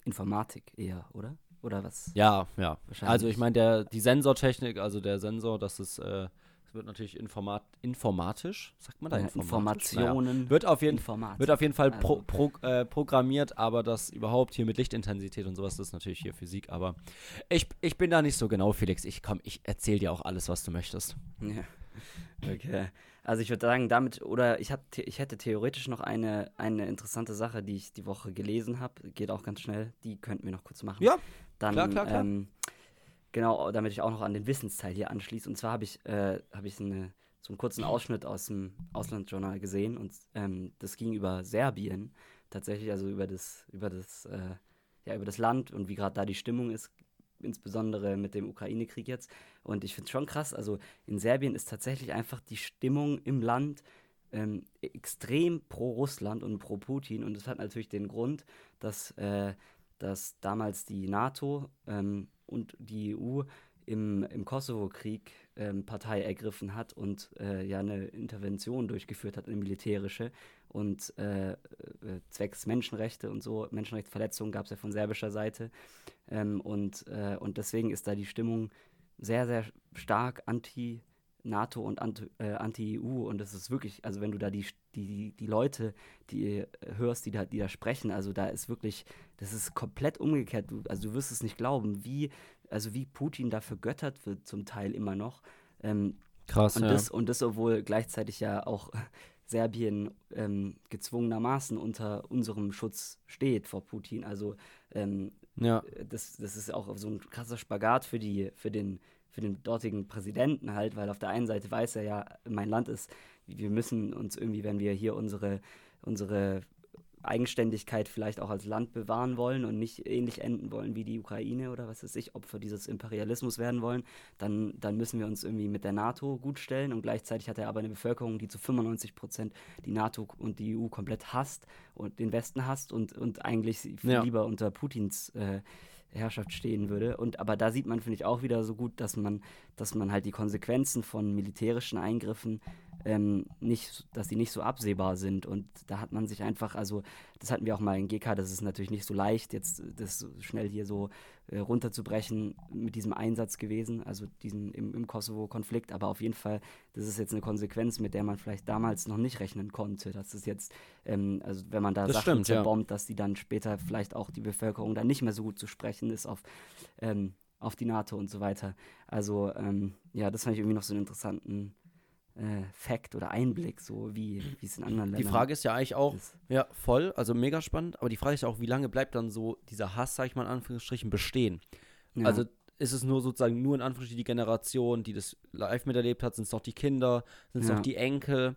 Speaker 1: Informatik eher, oder? Oder was?
Speaker 2: Ja, ja. Also ich meine, der die Sensortechnik, also der Sensor, das ist, äh, das wird natürlich informat informatisch, sagt man da
Speaker 1: Ja,
Speaker 2: informatisch? Naja.
Speaker 1: Informationen.
Speaker 2: Wird auf jeden
Speaker 1: Informatik.
Speaker 2: Wird auf jeden Fall pro,
Speaker 1: Also-
Speaker 2: pro, äh, programmiert, aber das überhaupt hier mit Lichtintensität und sowas, das ist natürlich hier Physik. Aber ich, ich bin da nicht so genau, Felix. Ich komm, ich erzähl dir auch alles, was du möchtest.
Speaker 1: Ja. Okay. Also ich würde sagen, damit, oder ich, hab, ich hätte theoretisch noch eine, eine interessante Sache, die ich die Woche gelesen habe. Geht auch ganz schnell. Die könnten wir noch kurz machen.
Speaker 2: Ja,
Speaker 1: Dann,
Speaker 2: klar, klar, klar.
Speaker 1: Ähm, genau, damit ich auch noch an den Wissensteil hier anschließe. Und zwar habe ich, äh, hab ich eine, so einen kurzen Ausschnitt aus dem Auslandsjournal gesehen. Und ähm, das ging über Serbien. Tatsächlich, also über das, über das, äh, ja, über das Land und wie gerade da die Stimmung ist, insbesondere mit dem Ukraine-Krieg jetzt. Und ich finde es schon krass, also in Serbien ist tatsächlich einfach die Stimmung im Land ähm, extrem pro Russland und pro Putin. Und das hat natürlich den Grund, dass, äh, dass damals die NATO ähm, und die EU im, im Kosovo-Krieg ähm, Partei ergriffen hat und äh, ja eine Intervention durchgeführt hat, eine militärische. Und äh, äh, zwecks Menschenrechte und so, Menschenrechtsverletzungen gab es ja von serbischer Seite. Ähm, und, äh, und deswegen ist da die Stimmung sehr, sehr stark anti-NATO und äh, anti-EU. und das ist wirklich, also wenn du da die, die, die Leute, die äh, hörst, die da, die da sprechen, also da ist wirklich, das ist komplett umgekehrt. Du, also du wirst es nicht glauben, wie, also wie Putin da vergöttert wird zum Teil immer noch. Ähm,
Speaker 2: Krass,
Speaker 1: und,
Speaker 2: ja.
Speaker 1: das, und das, obwohl gleichzeitig ja auch Serbien ähm, gezwungenermaßen unter unserem Schutz steht vor Putin. Also ähm,
Speaker 2: ja.
Speaker 1: das, das ist auch so ein krasser Spagat für, die, für, den, für den dortigen Präsidenten halt, weil auf der einen Seite weiß er ja, mein Land ist, wir müssen uns irgendwie, wenn wir hier unsere, unsere Eigenständigkeit vielleicht auch als Land bewahren wollen und nicht ähnlich enden wollen wie die Ukraine oder was weiß ich, Opfer dieses Imperialismus werden wollen, dann, dann müssen wir uns irgendwie mit der NATO gut stellen und gleichzeitig hat er aber eine Bevölkerung, die zu 95 Prozent die NATO und die EU komplett hasst und den Westen hasst und, und eigentlich viel
Speaker 2: Ja.
Speaker 1: lieber unter Putins äh, Herrschaft stehen würde. Und aber da sieht man, finde ich, auch wieder so gut, dass man, dass man halt die Konsequenzen von militärischen Eingriffen ähm, nicht, dass die nicht so absehbar sind. Und da hat man sich einfach, also das hatten wir auch mal in GK, das ist natürlich nicht so leicht, jetzt das schnell hier so äh, runterzubrechen mit diesem Einsatz gewesen, also diesen im, im Kosovo-Konflikt. Aber auf jeden Fall, das ist jetzt eine Konsequenz, mit der man vielleicht damals noch nicht rechnen konnte. Dass es jetzt, ähm, also wenn man da
Speaker 2: Das
Speaker 1: Sachen
Speaker 2: stimmt, ja.
Speaker 1: zerbombt, dass die dann später vielleicht auch die Bevölkerung dann nicht mehr so gut zu sprechen ist auf ähm, auf die NATO und so weiter. Also, ähm, ja, das fand ich irgendwie noch so einen interessanten äh, Fact oder Einblick, so wie es in anderen Ländern
Speaker 2: Die Frage ist ja eigentlich auch,
Speaker 1: ist.
Speaker 2: ja, voll, also mega spannend, aber die Frage ist ja auch, wie lange bleibt dann so dieser Hass, sag ich mal in Anführungsstrichen, bestehen?
Speaker 1: Ja.
Speaker 2: Also ist es nur sozusagen nur in Anführungsstrichen die Generation, die das live miterlebt hat, sind es noch die Kinder, sind es
Speaker 1: Ja.
Speaker 2: noch die Enkel?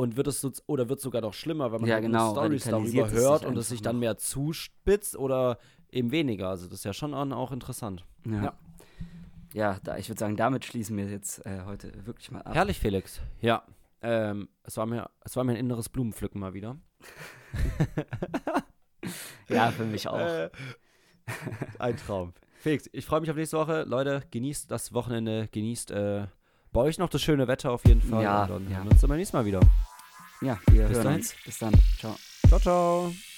Speaker 2: Und wird es so, oder wird es sogar noch schlimmer, wenn man
Speaker 1: Ja,
Speaker 2: halt
Speaker 1: genau,
Speaker 2: Stories darüber hört und es sich dann mehr zuspitzt oder eben weniger? Also das ist ja schon auch interessant.
Speaker 1: Ja.
Speaker 2: Ja.
Speaker 1: Ja, da, ich würde sagen, damit schließen wir jetzt äh, heute wirklich mal ab.
Speaker 2: Herrlich, Felix. Ja. Ähm, es, war mir, es war mir ein inneres Blumenpflücken mal wieder.
Speaker 1: Ja, für mich auch.
Speaker 2: Äh, ein Traum. Felix, ich freue mich auf nächste Woche. Leute, genießt das Wochenende, genießt äh, bei euch noch das schöne Wetter auf jeden Fall.
Speaker 1: Ja,
Speaker 2: und dann
Speaker 1: ja.
Speaker 2: hören wir uns beim nächsten Mal wieder.
Speaker 1: Ja, wir
Speaker 2: bis
Speaker 1: hören
Speaker 2: dahin.
Speaker 1: uns. Bis dann. Ciao.
Speaker 2: Ciao, ciao.